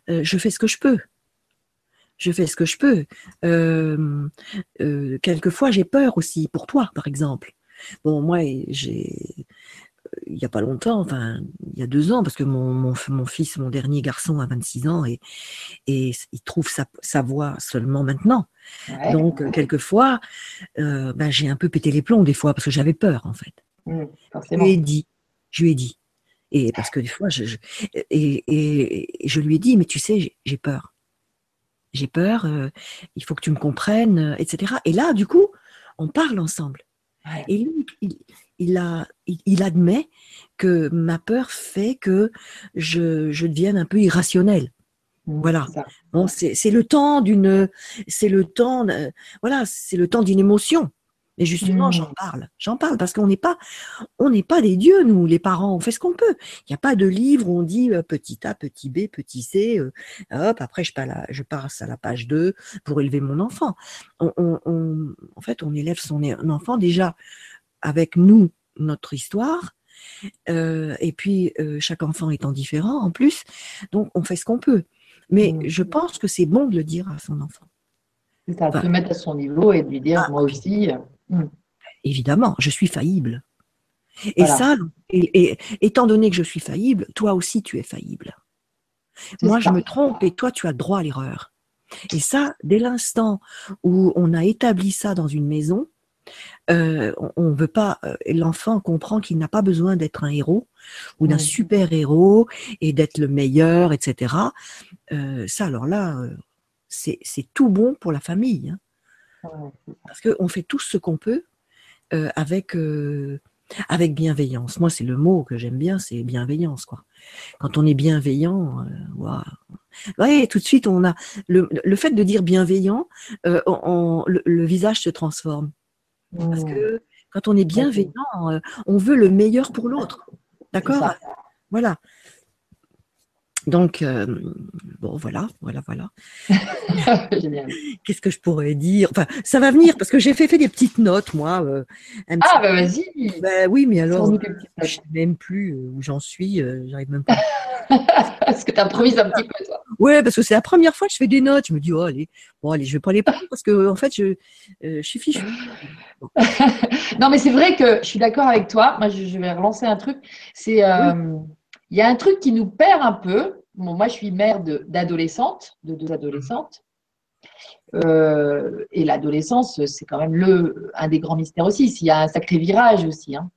euh, je fais ce que je peux. Je fais ce que je peux. Euh, euh, quelquefois, j'ai peur aussi, pour toi, par exemple. Bon, moi, j'ai il n'y a pas longtemps, enfin, il y a deux ans, parce que mon, mon, fils, mon dernier garçon, a 26 ans et, et il trouve sa, voix seulement maintenant. Donc, quelquefois, ben, j'ai un peu pété les plombs des fois, parce que j'avais peur, en fait. Mmh, forcément. Ai dit, je lui ai dit. Et parce que des fois, je, et, et, je lui ai dit, mais tu sais, j'ai peur. J'ai peur, euh, il faut que tu me comprennes, etc. Et là, du coup, on parle ensemble. Et lui, il, il, a, il, admet que ma peur fait que je, je devienne un peu irrationnel. Mmh, voilà. Bon, c'est le temps d'une, c'est le temps, voilà, c'est le temps d'une émotion. Et justement, j'en mmh. parle. J'en parle parce qu'on n'est pas, on n'est pas des dieux, nous, les parents. On fait ce qu'on peut. Il n'y a pas de livre où on dit euh, petit A, petit B, petit C. Euh, hop, après, je, je passe à la page 2 pour élever mon enfant. On, en fait, on élève son enfant déjà avec nous, notre histoire. Euh, et puis, chaque enfant étant différent en plus. Donc, on fait ce qu'on peut. Mais mmh. je pense que c'est bon de le dire à son enfant. C'est ça, de se mettre à son niveau et de lui dire, ah. moi aussi, Mm. Évidemment, je suis faillible. Et ça, et, étant donné que je suis faillible, toi aussi tu es faillible. Moi, je me trompe et toi, tu as droit à l'erreur. Et ça, dès l'instant où on a établi ça dans une maison, euh, on ne veut pas. Euh, l'enfant comprend qu'il n'a pas besoin d'être un héros ou d'un super héros et d'être le meilleur, etc. Euh, ça, alors là, c'est tout bon pour la famille. Hein. Parce qu'on fait tout ce qu'on peut euh, avec, euh, avec bienveillance. Moi, c'est le mot que j'aime bien, c'est bienveillance. Quoi. Quand on est bienveillant, euh, tout de suite, on a le, le fait de dire bienveillant, le, visage se transforme. Parce que mmh. quand on est bienveillant, on veut le meilleur pour l'autre. D'accord? Voilà. Donc, euh, bon, voilà, voilà, voilà. (laughs) Qu'est-ce que je pourrais dire? Enfin, ça va venir parce que j'ai fait, fait des petites notes, moi. Euh, ah, bah vas-y bah, Oui, mais alors, je ne sais même plus euh, où j'en suis, j'arrive même pas. (laughs) parce que tu improvises un petit peu, toi. Ouais, parce que c'est la première fois que je fais des notes. Je me dis, oh, allez, bon, allez, je vais pas les prendre parce que, en fait, je, je suis fichue. (laughs) non, mais c'est vrai que je suis d'accord avec toi. Moi, je, vais relancer un truc. C'est. Il y a un truc qui nous perd un peu. moi, je suis mère d'adolescentes, de, deux adolescentes. Euh, et l'adolescence, c'est quand même un des grands mystères aussi. Il y a un sacré virage aussi. Hein.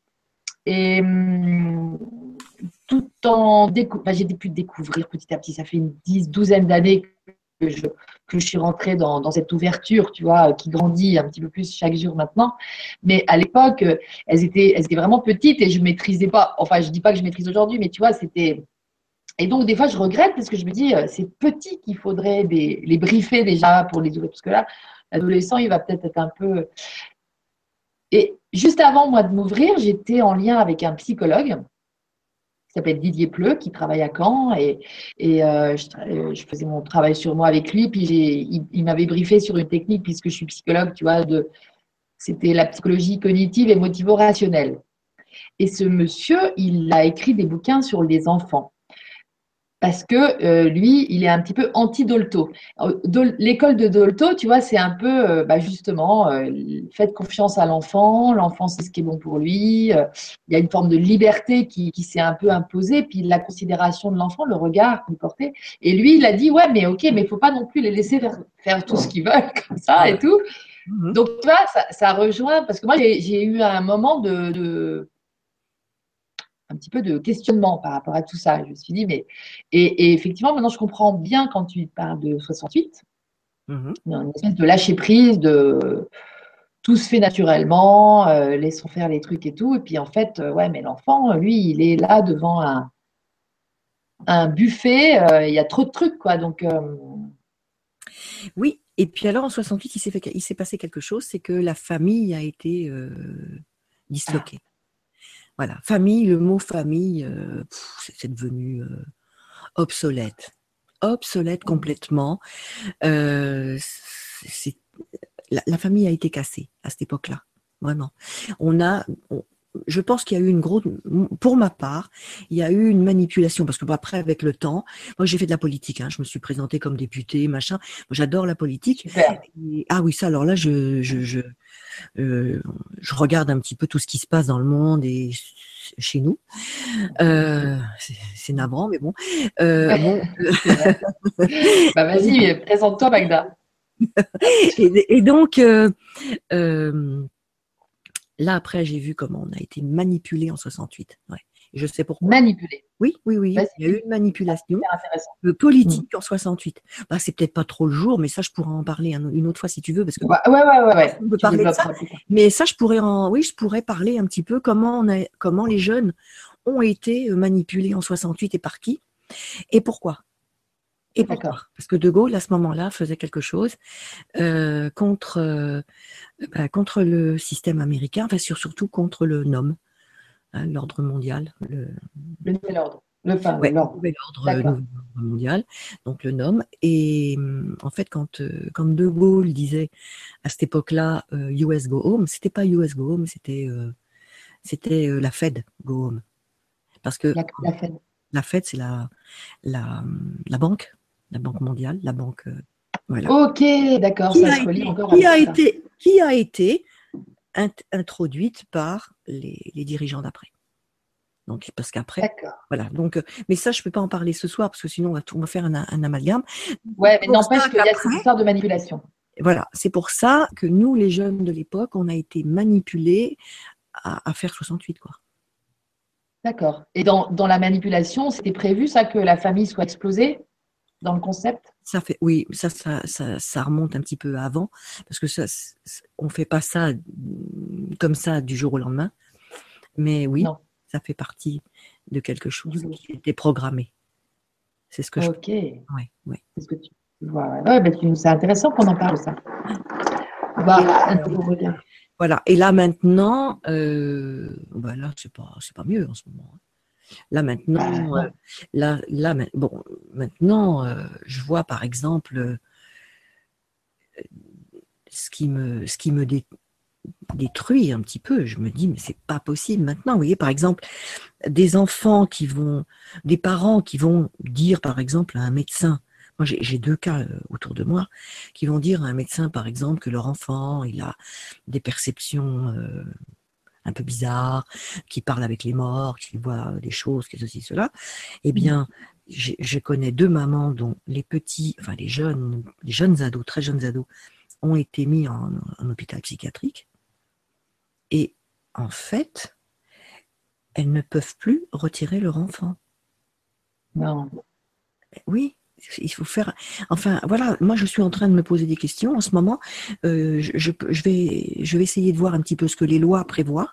Et tout en découvrant, j'ai pu découvrir petit à petit, ça fait une dix, douzaine d'années que je, que je suis rentrée dans, cette ouverture, tu vois, qui grandit un petit peu plus chaque jour maintenant. Mais à l'époque, elles étaient, elles étaient vraiment petites et je maîtrisais pas. Enfin, je dis pas que je maîtrise aujourd'hui, mais tu vois, c'était. Et donc, des fois, je regrette parce que je me dis, euh, c'est petit qu'il faudrait les briefer déjà pour les ouvrir. Parce que là, l'adolescent, il va peut-être être un peu. Et juste avant, moi, de m'ouvrir, j'étais en lien avec un psychologue s'appelle Didier Pleu, qui travaille à Caen. Et, et euh, je, faisais mon travail sur moi avec lui. Puis il, m'avait briefé sur une technique, puisque je suis psychologue, tu vois, c'était la psychologie cognitive et motivo-rationnelle. Et ce monsieur, il a écrit des bouquins sur les enfants parce que euh, lui, il est un petit peu anti-Dolto. L'école de Dolto, tu vois, c'est un peu, euh, bah, justement, euh, faites confiance à l'enfant, l'enfant c'est ce qui est bon pour lui, il y a une forme de liberté qui, s'est un peu imposée, puis la considération de l'enfant, le regard qu'il portait. Et lui, il a dit, ouais, mais ok, mais il faut pas non plus les laisser faire, tout ce qu'ils veulent, comme ça et tout. Mhm. Donc, tu vois, ça, rejoint, parce que moi, j'ai eu un moment de un petit peu de questionnement par rapport à tout ça. Je me suis dit, mais. Et, effectivement, maintenant, je comprends bien quand tu parles de 68, mmh. une espèce de lâcher prise, de tout se fait naturellement, euh, laissons faire les trucs et tout. Et puis, en fait, euh, ouais, mais l'enfant, lui, il est là devant un, un buffet, euh, il y a trop de trucs, quoi. Donc. Oui, et puis alors en 68, il s'est passé quelque chose, c'est que la famille a été disloquée. Voilà, famille, le mot famille, euh, c'est devenu euh, obsolète. Obsolète complètement. Euh, la, famille a été cassée à cette époque-là, vraiment. On a, je pense qu'il y a eu une grosse, pour ma part, il y a eu une manipulation parce que après, avec le temps, moi j'ai fait de la politique, hein, je me suis présentée comme députée, machin. J'adore la politique. ah oui, ça, alors là, je, je, je, euh, je regarde un petit peu tout ce qui se passe dans le monde et chez nous. Euh, c'est navrant, mais bon. Euh, bon. (laughs) bah vas-y, présente-toi, Magda. (laughs) et, et, donc, euh Là, après, j'ai vu comment on a été manipulé en 68. Ouais. Je sais pourquoi. Manipulé. Oui, oui, oui. Il y a eu une manipulation politique mm. en 68. Bah, c'est peut-être pas trop le jour, mais ça, je pourrais en parler une autre fois si tu veux, parce que. Ouais, ouais, ouais, ouais. On peut parler de ça. Mais ça, je pourrais en, oui, je pourrais parler un petit peu comment on a, comment les jeunes ont été euh, manipulés en 68 et par qui et pourquoi. Et pourquoi? Parce que De Gaulle, à ce moment-là, faisait quelque chose euh, contre, euh, bah, contre le système américain, enfin surtout contre le NOM, hein, l'ordre mondial. Le, nouvel ordre. Le, nouvel ordre, mondial, donc le NOM. Et en fait, quand, euh, quand De Gaulle disait à cette époque-là US Go Home, c'était pas US Go Home, c'était c'était la Fed Go Home. Parce que la, Fed, la Fed c'est la, la, la banque la Banque mondiale, la banque. Euh, voilà. Ok, d'accord, ça se relie encore. Qui a, été, qui a été introduite par les, dirigeants d'après. Donc, parce qu'après, voilà. Donc, euh, mais ça, je ne peux pas en parler ce soir parce que sinon, on va, va faire un, amalgame. Ouais, mais n'empêche qu'il y a cette histoire de manipulation. Voilà, c'est pour ça que nous, les jeunes de l'époque, on a été manipulés à, faire 68, quoi. D'accord. Et dans, dans la manipulation, c'était prévu ça que la famille soit explosée? Dans le concept? Ça fait, oui, ça, ça, ça, remonte un petit peu avant, parce que ça, on fait pas ça comme ça du jour au lendemain. Mais oui, ça fait partie de quelque chose qui était programmé. C'est ce que je. Ok. Oui, oui. C'est ce que tu vois. Ouais, ben, c'est intéressant qu'on en parle ça. Bah, voilà. Et là maintenant, euh, bah là c'est pas, c'est pas mieux en ce moment. Hein. Là maintenant, bah, euh, là, là, bon, maintenant, euh, je vois par exemple euh, ce qui me, ce qui me détruit un petit peu. Je me dis, mais c'est pas possible maintenant. Vous voyez, par exemple, des enfants qui vont, des parents qui vont dire, par exemple, à un médecin, moi j'ai deux cas autour de moi, qui vont dire à un médecin, par exemple, que leur enfant, il a des perceptions un peu bizarre, qui parle avec les morts, qui voit des choses, qui ceci, cela, eh mmh. bien, je connais deux mamans dont les petits, enfin les jeunes, les jeunes ados, très jeunes ados, ont été mis en, hôpital psychiatrique. Et en fait, elles ne peuvent plus retirer leur enfant. Non. Oui, il faut faire. Enfin, voilà, moi je suis en train de me poser des questions en ce moment. Euh, je, vais, je vais essayer de voir un petit peu ce que les lois prévoient.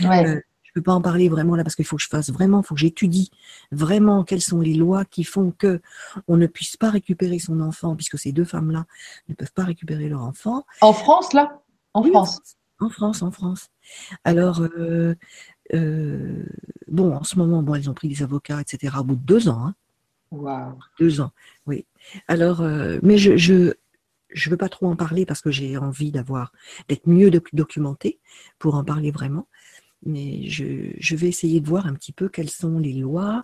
Ouais. Euh, je ne peux pas en parler vraiment là parce qu'il faut que je fasse vraiment, il faut que j'étudie vraiment quelles sont les lois qui font que on ne puisse pas récupérer son enfant, puisque ces deux femmes-là ne peuvent pas récupérer leur enfant. En France, là? En France En France, en France. Alors, euh, bon, en ce moment, bon, elles ont pris des avocats, etc. Au bout de deux ans. Hein. Wow. Deux ans, oui. Alors, mais je, je, je veux pas trop en parler parce que j'ai envie d'avoir d'être mieux documenté pour en parler vraiment. Mais je, je, vais essayer de voir un petit peu quelles sont les lois,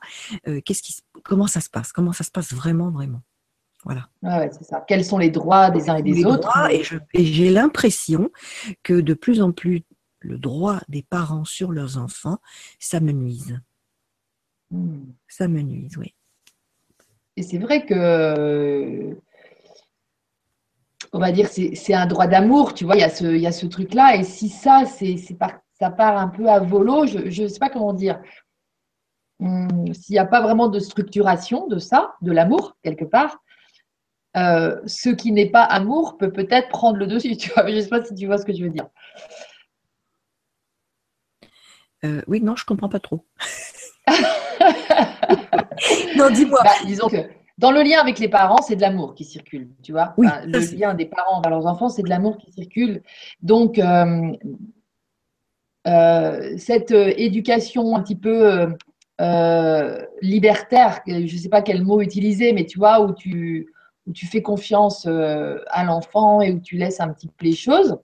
qu'est-ce qui, comment ça se passe, comment ça se passe vraiment, vraiment. Voilà. ouais, c'est ça. Quels sont les droits des uns et des autres? Et j'ai l'impression que de plus en plus, le droit des parents sur leurs enfants, ça me nuise. Hmm. Ça me nuise, oui. Et c'est vrai que, on va dire, c'est un droit d'amour, tu vois, il y a ce, truc-là. Et si ça, c'est ça part un peu à volo, je ne sais pas comment dire. Hmm, s'il n'y a pas vraiment de structuration de ça, de l'amour, quelque part, euh, ce qui n'est pas amour peut peut-être prendre le dessus. (laughs) Tu vois, je ne sais pas si tu vois ce que je veux dire. Euh, oui, non, je ne comprends pas trop. (laughs) (laughs) non, dis-moi. Bah, disons que dans le lien avec les parents, c'est de l'amour qui circule, tu vois. le lien des parents vers leurs enfants, c'est de l'amour qui circule. Donc, euh, cette éducation un petit peu libertaire, je ne sais pas quel mot utiliser, mais tu vois, où tu, où tu fais confiance euh, à l'enfant et où tu laisses un petit peu les choses.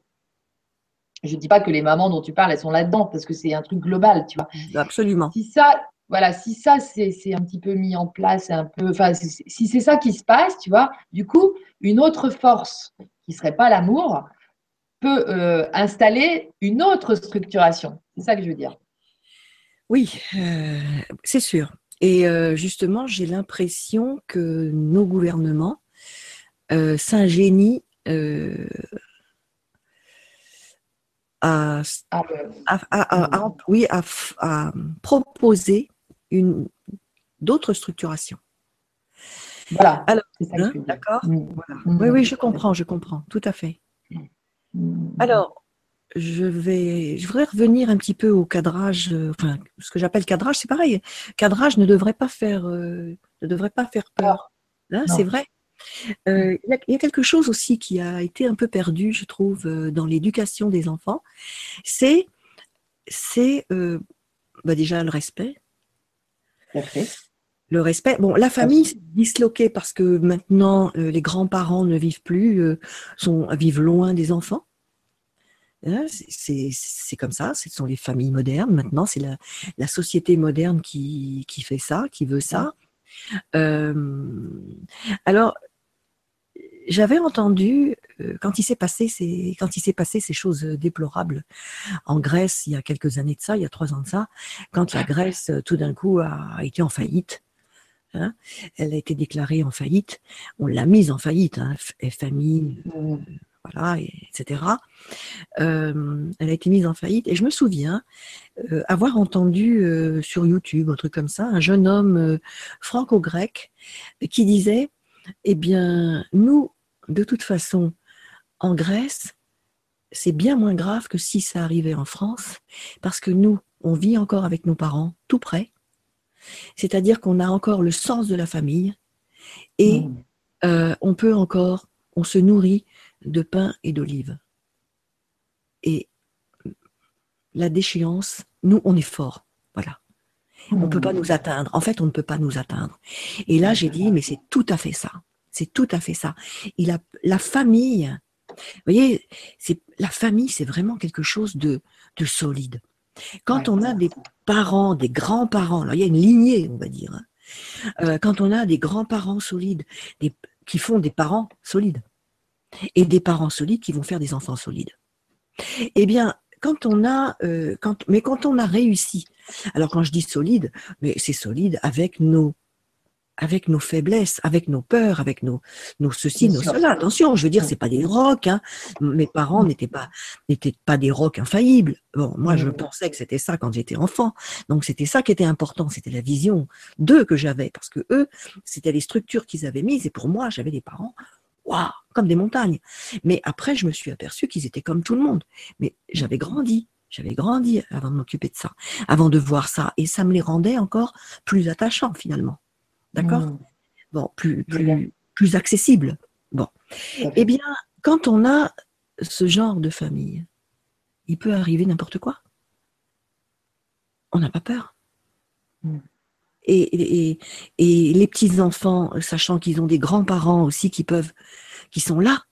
Je ne dis pas que les mamans dont tu parles, elles sont là-dedans, parce que c'est un truc global, tu vois. Absolument. Si ça, voilà, si ça, c'est un petit peu mis en place, un peu, enfin, si c'est ça qui se passe, tu vois, du coup, une autre force qui ne serait pas l'amour peut euh, installer une autre structuration. C'est ça que je veux dire. Oui, euh, c'est sûr. Et justement, j'ai l'impression que nos gouvernements euh, Saint-Génie euh, a, oui, a, proposé une d'autres structurations. Voilà. Alors, hein, d'accord. Mm. Mm. Oui, oui, je comprends, je comprends, tout à fait. Mm. Alors, je vais, je voudrais revenir un petit peu au cadrage. Euh, enfin, ce que j'appelle cadrage, c'est pareil. Cadrage ne devrait pas faire, ne devrait pas faire peur. Hein, c'est vrai. Euh, il y, a quelque chose aussi qui a été un peu perdu, je trouve, euh, dans l'éducation des enfants. C'est, c'est euh, bah déjà le respect. Le respect. Bon, la famille s'est disloquée parce que maintenant les grands-parents ne vivent plus, sont vivent loin des enfants. Hein, c'est comme ça, ce sont les familles modernes. Maintenant, c'est la, la, société moderne qui, qui, fait ça, qui veut ça. alors, j'avais entendu euh, quand il s'est passé ces quand il s'est passé ces choses déplorables en Grèce il y a quelques années de ça, il y a trois ans de ça, quand la Grèce euh, tout d'un coup a été en faillite. Hein, elle a été déclarée en faillite. On l'a mise en faillite, hein, FMI, euh, voilà, etc. elle a été mise en faillite. Et je me souviens avoir entendu sur YouTube, un truc comme ça, un jeune homme franco-grec qui disait eh bien, nous, de toute façon, en Grèce, c'est bien moins grave que si ça arrivait en France, parce que nous, on vit encore avec nos parents tout près, c'est-à-dire qu'on a encore le sens de la famille, et mmh. euh, on peut encore, on se nourrit de pain et d'olive. Et la déchéance, nous, on est fort. On ne peut pas nous atteindre. En fait, on ne peut pas nous atteindre. Et là, j'ai dit, mais c'est tout à fait ça. C'est tout à fait ça. Il a, la famille, vous voyez, c'est, la famille, c'est vraiment quelque chose de, de solide. Quand on a des parents, des grands-parents, il y a une lignée, on va dire. Hein. Euh, quand on a des grands-parents solides, des, qui font des parents solides, et des parents solides qui vont faire des enfants solides. Eh bien, quand on a, euh, quand, mais quand on a réussi, alors quand je dis solide, mais c'est solide avec nos, avec nos faiblesses, avec nos peurs, avec nos, nos ceci, nos cela. Attention, je veux dire, c'est pas des rocs. Hein. Mes parents n'étaient pas, n'étaient pas des rocs infaillibles. Bon, moi, je pensais que c'était ça quand j'étais enfant. Donc, c'était ça qui était important. C'était la vision d'eux que j'avais, parce que eux, c'était les structures qu'ils avaient mises. Et pour moi, j'avais des parents waouh, comme des montagnes. Mais après, je me suis aperçu qu'ils étaient comme tout le monde. Mais j'avais grandi, j'avais grandi avant de m'occuper de ça, avant de voir ça. Et ça me les rendait encore plus attachants finalement. D'accord? Mmh. Bon, plus, plus, plus accessible. Bon. Eh bien, quand on a ce genre de famille, il peut arriver n'importe quoi. on n'a pas peur. Mm. Et, et, les petits enfants, sachant qu'ils ont des grands-parents aussi qui peuvent, qui sont là,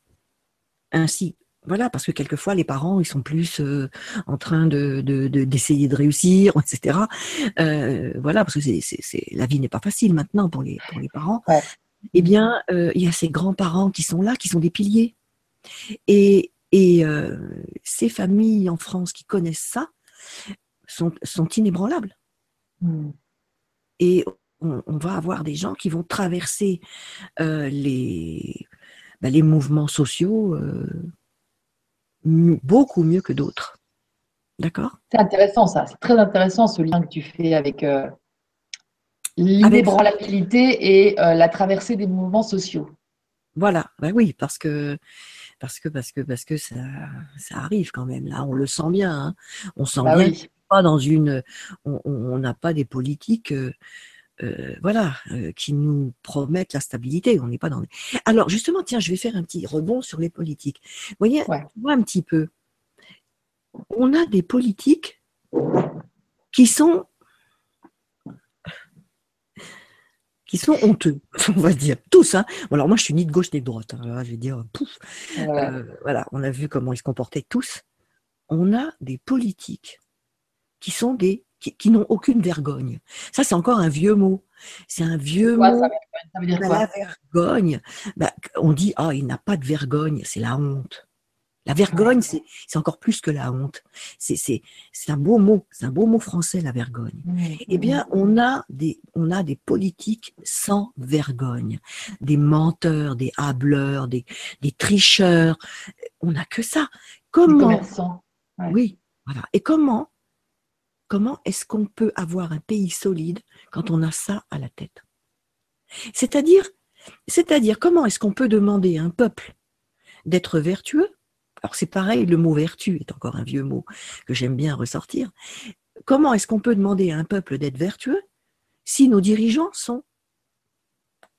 ainsi, voilà, parce que quelquefois les parents ils sont plus euh, en train de d'essayer de, réussir, (laughs) etc. Euh, voilà, parce que c'est la vie n'est pas facile maintenant pour les pour les parents. Eh bien, euh, il y a ces grands-parents qui sont là, qui sont des piliers. Et, et ces familles en France qui connaissent ça sont, sont inébranlables. Hmm. Et on, va avoir des gens qui vont traverser euh, les, bah, les mouvements sociaux euh, beaucoup mieux que d'autres. D'accord? C'est intéressant ça, c'est très intéressant ce lien que tu fais avec euh, l'inébranlabilité et la traversée des mouvements sociaux. Voilà, bah oui, parce que parce que parce que parce que ça, ça arrive quand même là, on le sent bien, hein. on sent bah bien pas dans une, on n'a pas des politiques. Euh, euh, voilà, euh, qui nous promettent la stabilité. On n'est pas dans. Alors justement, tiens, je vais faire un petit rebond sur les politiques. Vous voyez, vois un petit peu. On a des politiques qui sont qui sont honteux, (laughs) on va dire. Tous, hein. alors moi, je suis ni de gauche ni de droite. Hein. je vais dire, pouf. voilà, on a vu comment ils se comportaient tous. On a des politiques qui sont des qui, n'ont aucune vergogne. Ça, c'est encore un vieux mot. C'est un vieux mot. Ça veut, dire quoi? la vergogne. Bah, on dit ah, il n'a pas de vergogne, c'est la honte. La vergogne, c'est encore plus que la honte. C'est un beau mot, c'est un beau mot français, la vergogne. Eh bien, on a, des, on a des politiques sans vergogne, des menteurs, des hableurs, des, des tricheurs. On n'a que ça. Comment Oui, voilà. Et comment Comment est-ce qu'on peut avoir un pays solide quand on a ça à la tête? C'est-à-dire, comment est-ce qu'on peut demander à un peuple d'être vertueux? Alors c'est pareil, le mot vertu est encore un vieux mot que j'aime bien ressortir. Comment est-ce qu'on peut demander à un peuple d'être vertueux si nos dirigeants sont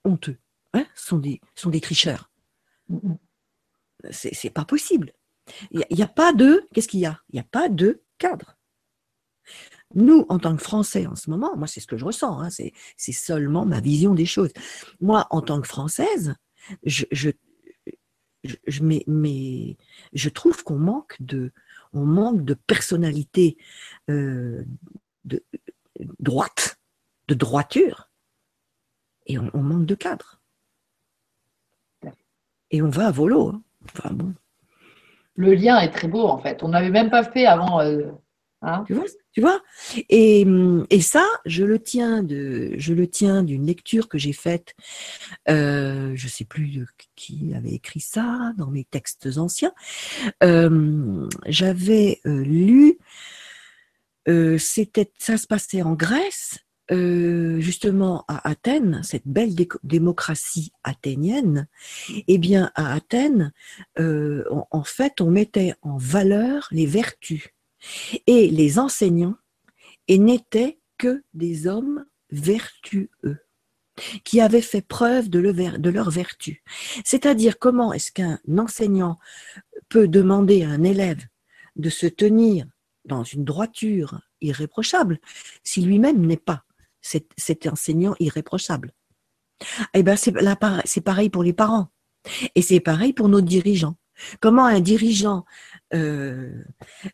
honteux, hein, sont, des, sont des tricheurs? C'est pas possible. Il n'y a, a, pas de. Qu'est-ce qu'il y a? Il n'y a pas de cadre. Nous, en tant que Français en ce moment, moi c'est ce que je ressens, hein, c'est seulement ma vision des choses. Moi, en tant que Française, je, mais, je trouve qu'on manque de, on manque de personnalité euh, de, droite, de droiture, et on, manque de cadre. Et on va à volo. Hein. Le lien est très beau en fait. On n'avait même pas fait avant. Euh, hein. tu vois et, ça, je le tiens d'une lecture que j'ai faite. Euh, je sais plus qui avait écrit ça dans mes textes anciens. Euh, J'avais euh, lu. Euh, c'était, ça se passait en Grèce, justement à Athènes, cette belle démocratie athénienne, eh bien à Athènes, en, fait, on mettait en valeur les vertus. Et les enseignants n'étaient que des hommes vertueux qui avaient fait preuve de, leur vertu. C'est-à-dire comment est-ce qu'un enseignant peut demander à un élève de se tenir dans une droiture irréprochable si lui-même n'est pas cet, enseignant irréprochable? Eh bien, c'est pareil pour les parents. Et c'est pareil pour nos dirigeants. Comment un dirigeant euh,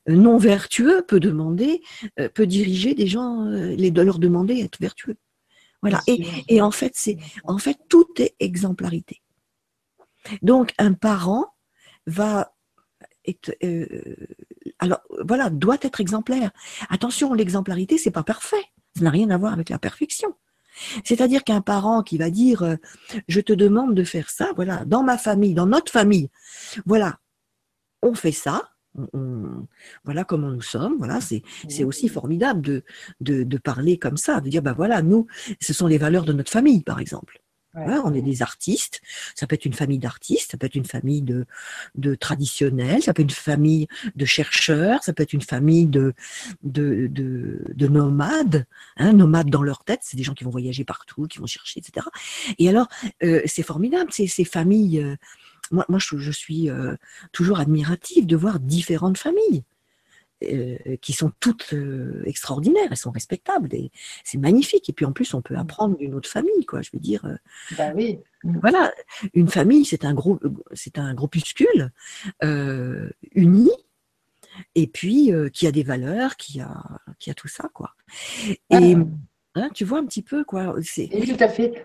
non vertueux peut demander, euh, peut diriger des gens, euh, les, de leur demander d'être vertueux. Voilà. Et, en fait, c'est en fait tout est exemplarité. Donc un parent va être, alors voilà doit être exemplaire. Attention, l'exemplarité c'est pas parfait. Ça n'a rien à voir avec la perfection. C'est-à-dire qu'un parent qui va dire je te demande de faire ça, voilà, dans ma famille, dans notre famille, voilà, on fait ça, voilà comment nous sommes, voilà, c'est aussi formidable de, de, parler comme ça, de dire, ben voilà, nous, ce sont les valeurs de notre famille, par exemple. on est des artistes, ça peut être une famille d'artistes, ça peut être une famille de, de traditionnels, ça peut être une famille de chercheurs, ça peut être une famille de, de, de, nomades, hein, nomades dans leur tête, c'est des gens qui vont voyager partout, qui vont chercher, etc. Et alors, euh, c'est formidable, ces, ces familles... Euh, moi, je, suis euh, toujours admirative de voir différentes familles. euh, qui sont toutes euh, extraordinaires, elles sont respectables, et c'est magnifique. Et puis en plus, on peut mmh. apprendre d'une autre famille, quoi. Je veux dire. Bah oui. Mmh. Voilà, une famille, c'est un gros, c'est un groupuscule uni, et puis qui a des valeurs, qui a, qui a tout ça, quoi. Et ah. hein, tu vois un petit peu, quoi. C'est. tout à fait.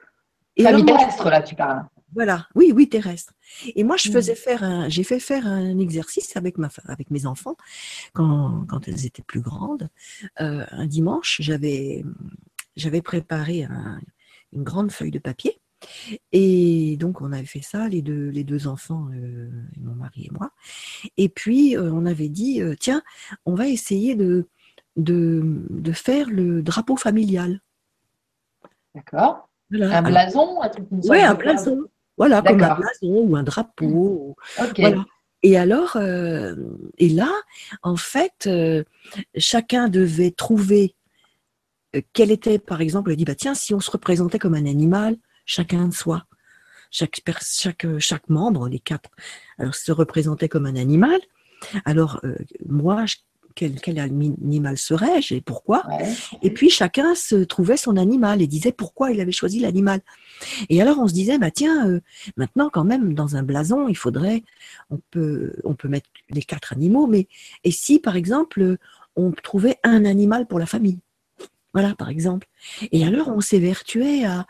Et famille terrestre, là, tu parles. Voilà, oui, oui, terrestre. Et moi, je mmh. faisais faire un, j'ai fait faire un exercice avec ma, avec mes enfants quand, quand elles étaient plus grandes. Euh, un dimanche, j'avais, j'avais préparé une grande feuille de papier. Et donc, on avait fait ça, les deux, les deux enfants, euh, mon mari et moi. Et puis, euh, on avait dit, tiens, on va essayer de, de, de faire le drapeau familial. D'accord. Un blason, un truc Oui, un blason. Voilà, comme un blason ou un drapeau. Voilà. Et alors, euh, et là, en fait, euh, chacun devait trouver euh, quel était, par exemple, il dit, bah, tiens, si on se représentait comme un animal, chacun de soi. Chaque, chaque, chaque membre, les quatre, alors se représentait comme un animal. Alors, moi, quel, animal serais-je et pourquoi? Et puis chacun se trouvait son animal et disait pourquoi il avait choisi l'animal. Et alors on se disait, bah tiens, euh, maintenant quand même dans un blason, il faudrait, on peut, on peut mettre les quatre animaux, mais et si par exemple on trouvait un animal pour la famille? Voilà, par exemple. Et alors, on s'évertuait à,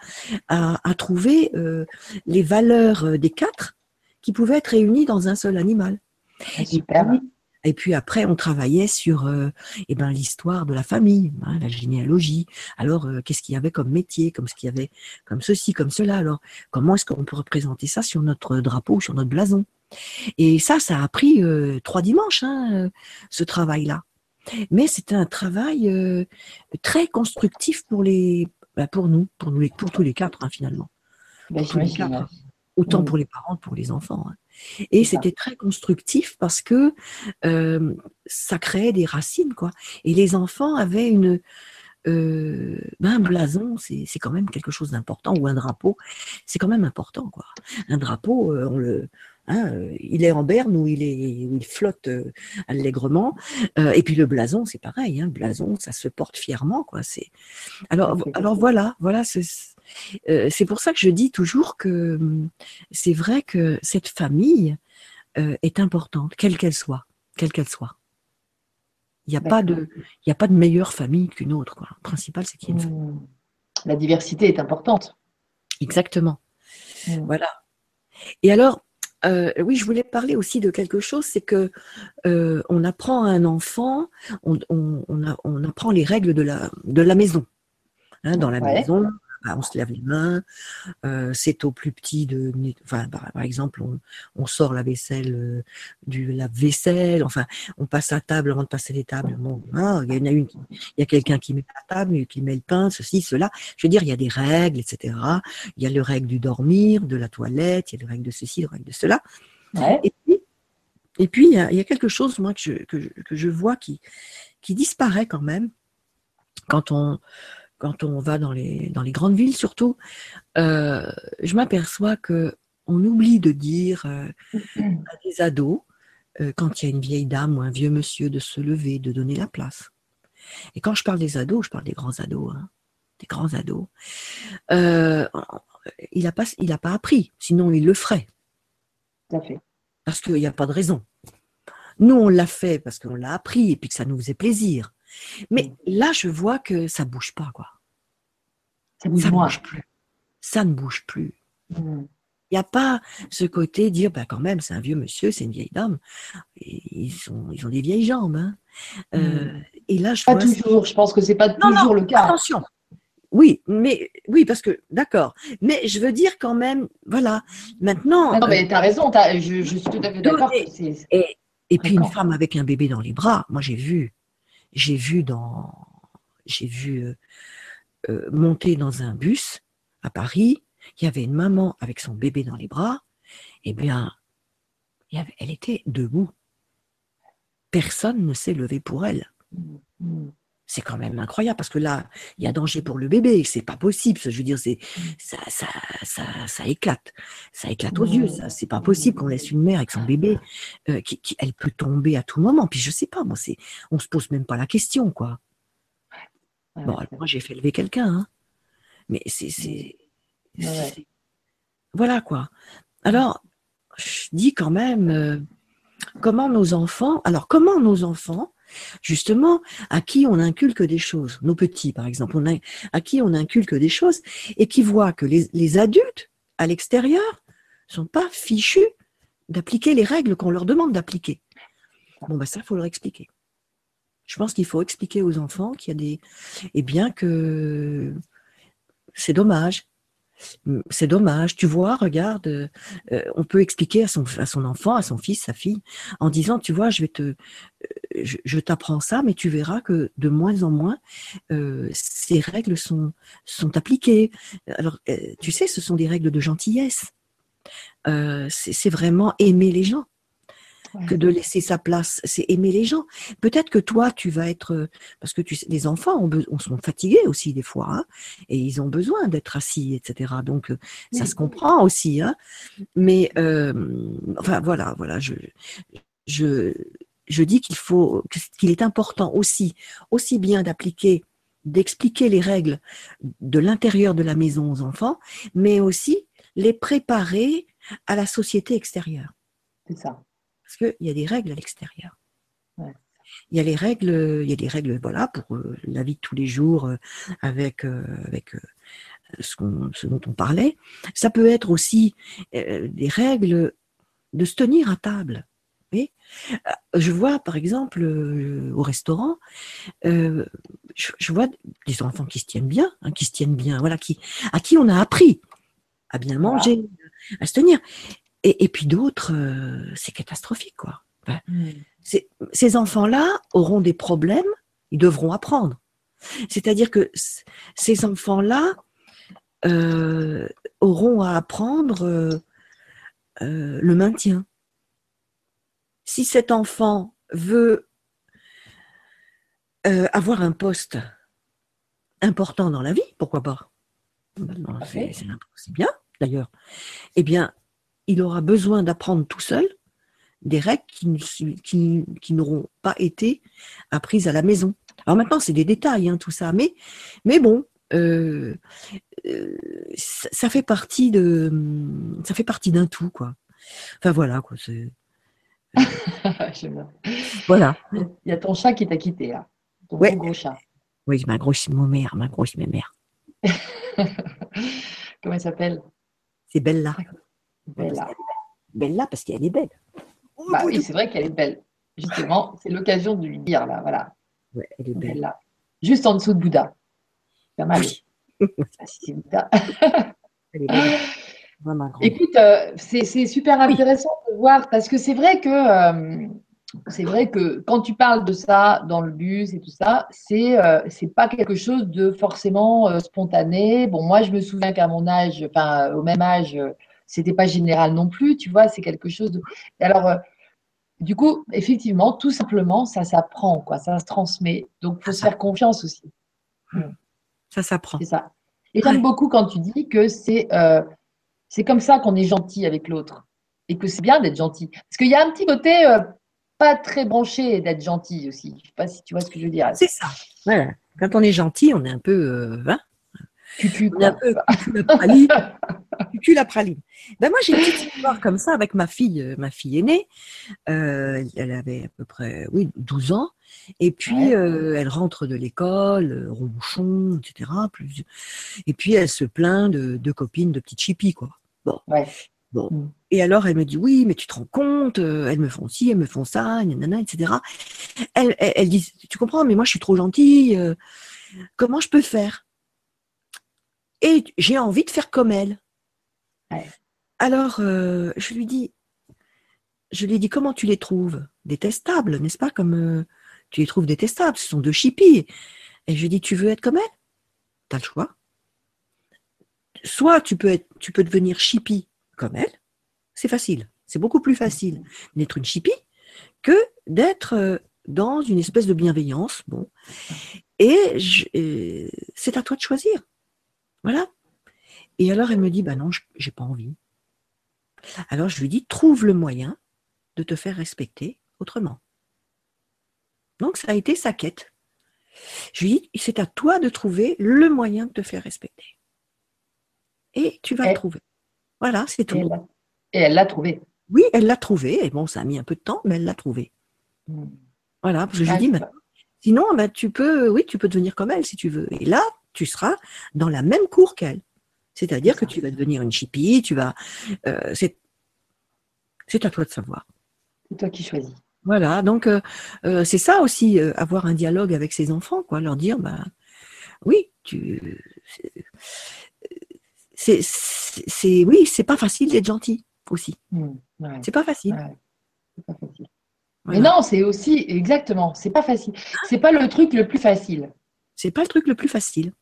à, trouver euh, les valeurs euh, des quatre qui pouvaient être réunies dans un seul animal. Ah, super. Et puis après, on travaillait sur euh, eh ben, l'histoire de la famille, hein, la généalogie. Alors, euh, qu'est-ce qu'il y avait comme métier, comme ce qu'il y avait, comme ceci, comme cela? Alors, comment est-ce qu'on peut représenter ça sur notre drapeau, sur notre blason? Et ça, ça a pris euh, trois dimanches, hein, ce travail-là. Mais c'était un travail très constructif pour les, bah, pour nous, pour nous, pour tous les quatre hein, finalement. Ben, Autant pour les parents que pour les enfants. Et c'était très constructif parce que euh, ça créait des racines, quoi. Et les enfants avaient une, euh, ben un blason, c'est quand même quelque chose d'important, ou un drapeau, c'est quand même important, quoi. Un drapeau, euh, on le, hein, il est en berne ou il, est, il flotte allègrement. et puis le blason, c'est pareil, hein, blason, ça se porte fièrement, quoi. C'est alors, alors voilà, voilà, euh, c'est pour ça que je dis toujours que hum, c'est vrai que cette famille euh, est importante, quelle qu'elle soit, quelle qu'elle soit. Il n'y a, pas de, il a pas de meilleure famille qu'une autre. Le principal, c'est qu'il y ait une famille. Mmh. La diversité est importante. Exactement. Mmh. Voilà. Et alors, euh, oui, je voulais parler aussi de quelque chose, c'est que on apprend à un enfant, on, apprend les règles de la, de la maison. Hein, dans la maison, bah, on se lave les mains. Euh, c'est au plus petit de, enfin, bah, par exemple, on, sort la vaisselle euh, du lave-vaisselle. Enfin, on passe à table avant de passer les tables. Bon, hein, il y en a une, il y a quelqu'un qui met la table, qui met le pain, ceci, cela. Je veux dire, il y a des règles, etc. Il y a le règle du dormir, de la toilette, il y a le règle de ceci, le règle de cela. Et puis, et puis il, y a, quelque chose, moi, que je, que je vois qui, qui disparaît quand même quand on, quand on va dans les, dans les grandes villes surtout, euh, je m'aperçois que on oublie de dire euh, à des ados, euh, quand il y a une vieille dame ou un vieux monsieur, de se lever, de donner la place. Et quand je parle des ados, je parle des grands ados, hein, des grands ados. il n'a pas, il pas appris, sinon il le ferait. Tout à fait. Parce qu'il n'y a pas de raison. Nous, on l'a fait parce qu'on l'a appris et puis que ça nous faisait plaisir. Mais là, je vois que ça bouge pas, quoi. Ça, ne bouge plus. Ça ne bouge plus. Mm. Il n'y a pas ce côté dire, bah quand même, c'est un vieux monsieur, c'est une vieille dame. ils, sont, ils ont des vieilles jambes. Hein. Euh, mm. et là, je pas toujours. Je pense que c'est pas toujours le cas. Attention. Oui, mais oui, parce que d'accord. Mais je veux dire quand même, voilà. Maintenant. Non, mais tu as raison. je, je, suis tout à fait d'accord. Et, et, puis une femme avec un bébé dans les bras. Moi, j'ai vu j'ai vu dans, j'ai vu euh, euh, monter dans un bus à Paris. Il y avait une maman avec son bébé dans les bras. Eh bien, elle était debout. Personne ne s'est levé pour elle. C'est quand même incroyable parce que là, il y a danger pour le bébé. C'est pas possible. Je veux dire, c'est ça, ça, ça, ça éclate, ça éclate aux yeux. Ça, c'est pas possible qu'on laisse une mère avec son bébé, euh, qui, elle peut tomber à tout moment. Puis je sais pas, moi, c'est, on se pose même pas la question, quoi. Bon, moi, j'ai fait lever quelqu'un, hein. mais c'est, c'est, voilà quoi. Alors, je dis quand même, euh, comment nos enfants, alors comment nos enfants justement, à qui on inculque des choses, nos petits par exemple, à qui on inculque des choses et qui voient que les, adultes à l'extérieur sont pas fichus d'appliquer les règles qu'on leur demande d'appliquer. Bon, ben ça, il faut leur expliquer. Je pense qu'il faut expliquer aux enfants qu'il y a des. Eh bien, que c'est dommage c'est dommage. Tu vois, regarde, euh, euh, on peut expliquer à son, enfant, à son fils, sa fille, en disant, tu vois, je vais te, euh, je, t'apprends ça, mais tu verras que de moins en moins, ces règles sont, sont appliquées. Alors, tu sais, ce sont des règles de gentillesse. c'est vraiment aimer les gens que de laisser sa place. C'est aimer les gens. Peut-être que toi, tu vas être, euh, parce que tu les enfants ont on sont fatigués aussi des fois, hein, et ils ont besoin d'être assis, etc. Donc euh, ça se comprend aussi. Hein. Mais euh, enfin voilà, voilà, je, je, je dis qu'il faut, qu'il est important aussi, aussi bien d'appliquer d'expliquer les règles de l'intérieur de la maison aux enfants, mais aussi les préparer à la société extérieure. C'est ça parce qu'il y a des règles à l'extérieur. Il y a les règles, il y a des règles, voilà, pour euh, la vie de tous les jours euh, avec euh, avec ce, ce, dont on parlait. Ça peut être aussi des règles de se tenir à table. Je vois, par exemple, au restaurant, je, vois des enfants qui se tiennent bien, hein, qui se tiennent bien, voilà, qui, à qui on a appris à bien manger, à se tenir. Et, puis d'autres, euh, c'est catastrophique, quoi. Ces enfants-là auront des problèmes, ils devront apprendre. C'est-à-dire que ces enfants-là euh, auront à apprendre euh, le maintien. Si cet enfant veut avoir un poste important dans la vie, pourquoi pas? C'est bien, d'ailleurs. Eh bien, il aura besoin d'apprendre tout seul des règles qui, qui, n'auront pas été apprises à la maison. Alors maintenant, c'est des détails, hein, tout ça, mais, mais bon, euh, euh, ça, fait partie de, ça fait partie d'un tout, quoi. Enfin voilà, quoi. (laughs) voilà. Il y a ton chat qui t'a quitté là, ton gros chat. Oui, ma grosse mère, ma grosse mère. (laughs) Comment elle s'appelle? C'est Bella. Bella. Bella parce qu'elle est belle. Bah oui, c'est vrai qu'elle est belle. Justement, c'est l'occasion de lui dire là, voilà. Ouais, elle est belle. Bella. Juste en dessous de Bouddha. Pas mal. (laughs) ah, si c'est Bouddha. elle est belle. Écoute, euh, c'est super intéressant de voir parce que c'est vrai que euh, c'est vrai que quand tu parles de ça dans le bus et tout ça, c'est euh, c'est pas quelque chose de forcément spontané. Bon, moi je me souviens qu'à mon âge, enfin au même âge, c'était pas général non plus, tu vois, c'est quelque chose de. Alors, euh, du coup, effectivement, tout simplement, ça s'apprend, quoi, ça se transmet. Donc, il faut se faire confiance aussi. Ça s'apprend. C'est ça. Et j'aime beaucoup quand tu dis que c'est euh, c'est comme ça qu'on est gentil avec l'autre et que c'est bien d'être gentil. Parce qu'il y a un petit côté euh, pas très branché d'être gentil aussi. Je sais pas si tu vois ce que je veux dire. C'est ça. Quand on est gentil, on est un peu. Hein tu on est un peu la praline. (laughs) la praline. Ben moi, j'ai une petite histoire comme ça avec ma fille, euh, ma fille aînée. Euh, elle avait à peu près, oui, 12 ans. Et puis, euh, elle rentre de l'école, rebouchon, etc. Plus... Et puis, elle se plaint de, de copines de petites chippies, quoi. Bon. Bon. Mm. Et alors, elle me dit, oui, mais tu te rends compte, elles me font ci, elles me font ça, nanana, etc. Elle, elle, elle dit, tu comprends, mais moi, je suis trop gentille. comment je peux faire? Et j'ai envie de faire comme elle. Alors, euh, je lui dis, je lui dis, comment tu les trouves? Détestables, n'est-ce pas? Comme euh, tu les trouves détestables, ce sont deux chippies. Et je lui dis, tu veux être comme elle? Tu as le choix. Soit tu peux, être, tu peux devenir chippie comme elle, c'est facile. C'est beaucoup plus facile d'être une chippie que d'être euh, dans une espèce de bienveillance. Bon. Et c'est à toi de choisir. Voilà. Et alors elle me dit, bah non, j'ai pas envie. Alors je lui dis, trouve le moyen de te faire respecter autrement. Donc ça a été sa quête. Je lui dis, c'est à toi de trouver le moyen de te faire respecter. Et tu vas le trouver. Voilà, c'est tout. Et elle l'a trouvé. Oui, elle l'a trouvé. Et bon, ça a mis un peu de temps, mais elle l'a trouvé. Hmm. Voilà, parce que je lui dis, sinon, bah, tu peux, oui, tu peux devenir comme elle si tu veux. Et là, tu seras dans la même cour qu'elle. C'est-à-dire que tu vas devenir une chipie, tu vas. Euh, c'est à toi de savoir. C'est toi qui choisis. Voilà, donc euh, euh, c'est ça aussi, avoir un dialogue avec ses enfants, quoi, leur dire, bah, oui, tu, c'est, oui, c'est pas facile d'être gentil aussi. Mmh, c'est pas facile. pas facile. Mais non, c'est aussi exactement, c'est pas facile. C'est pas le truc le plus facile. C'est pas le truc le plus facile.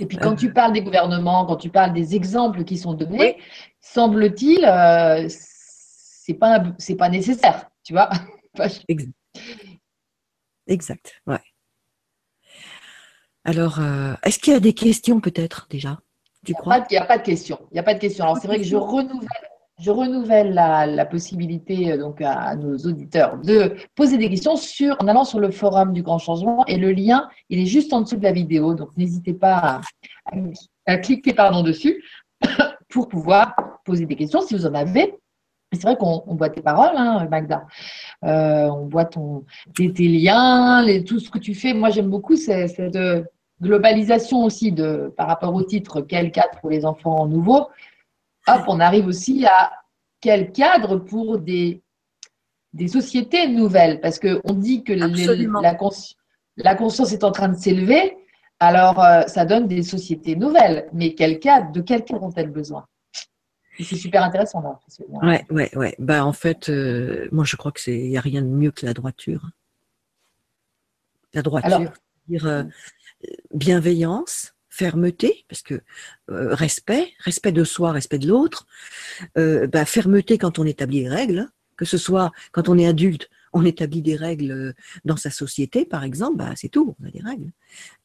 Et puis quand tu euh. parles des gouvernements, quand tu parles des exemples qui sont donnés, semble-t-il, euh, c'est pas c'est pas nécessaire, tu vois. (laughs) exact. Exact. Ouais. Alors, euh, est-ce qu'il y a des questions peut-être déjà Tu crois? Il n'y a, pas de questions. Il n'y a pas de questions. Alors c'est vrai que je renouvelle je renouvelle la, possibilité euh, donc à, nos auditeurs de poser des questions en allant sur le forum du Grand Changement et le lien, il est juste en dessous de la vidéo, donc n'hésitez pas à, cliquer pardon, dessus (coughs) pour pouvoir poser des questions si vous en avez. C'est vrai qu'on voit tes paroles, hein, Magda. Euh, on voit ton, tes, liens, tout ce que tu fais. Moi, j'aime beaucoup cette, globalisation aussi de, par rapport au titre Quel cadre pour les enfants nouveaux hop, on arrive aussi à quel cadre pour des, des sociétés nouvelles? Parce qu'on dit que la, la, conscience est en train de s'élever, alors euh, ça donne des sociétés nouvelles. Mais quel cadre, de quel cadre ont-elles besoin? C'est super intéressant. Là, ouais, ouais, ouais. Bah, en fait, euh, moi, je crois que c'est, y a rien de mieux que la droiture. La droiture, dire euh, bienveillance, fermeté, parce que euh, respect, respect de soi, respect de l'autre, euh, bah, fermeté quand on établit des règles, hein. que ce soit quand on est adulte, on établit des règles euh, dans sa société, par exemple, bah, c'est tout, on a des règles.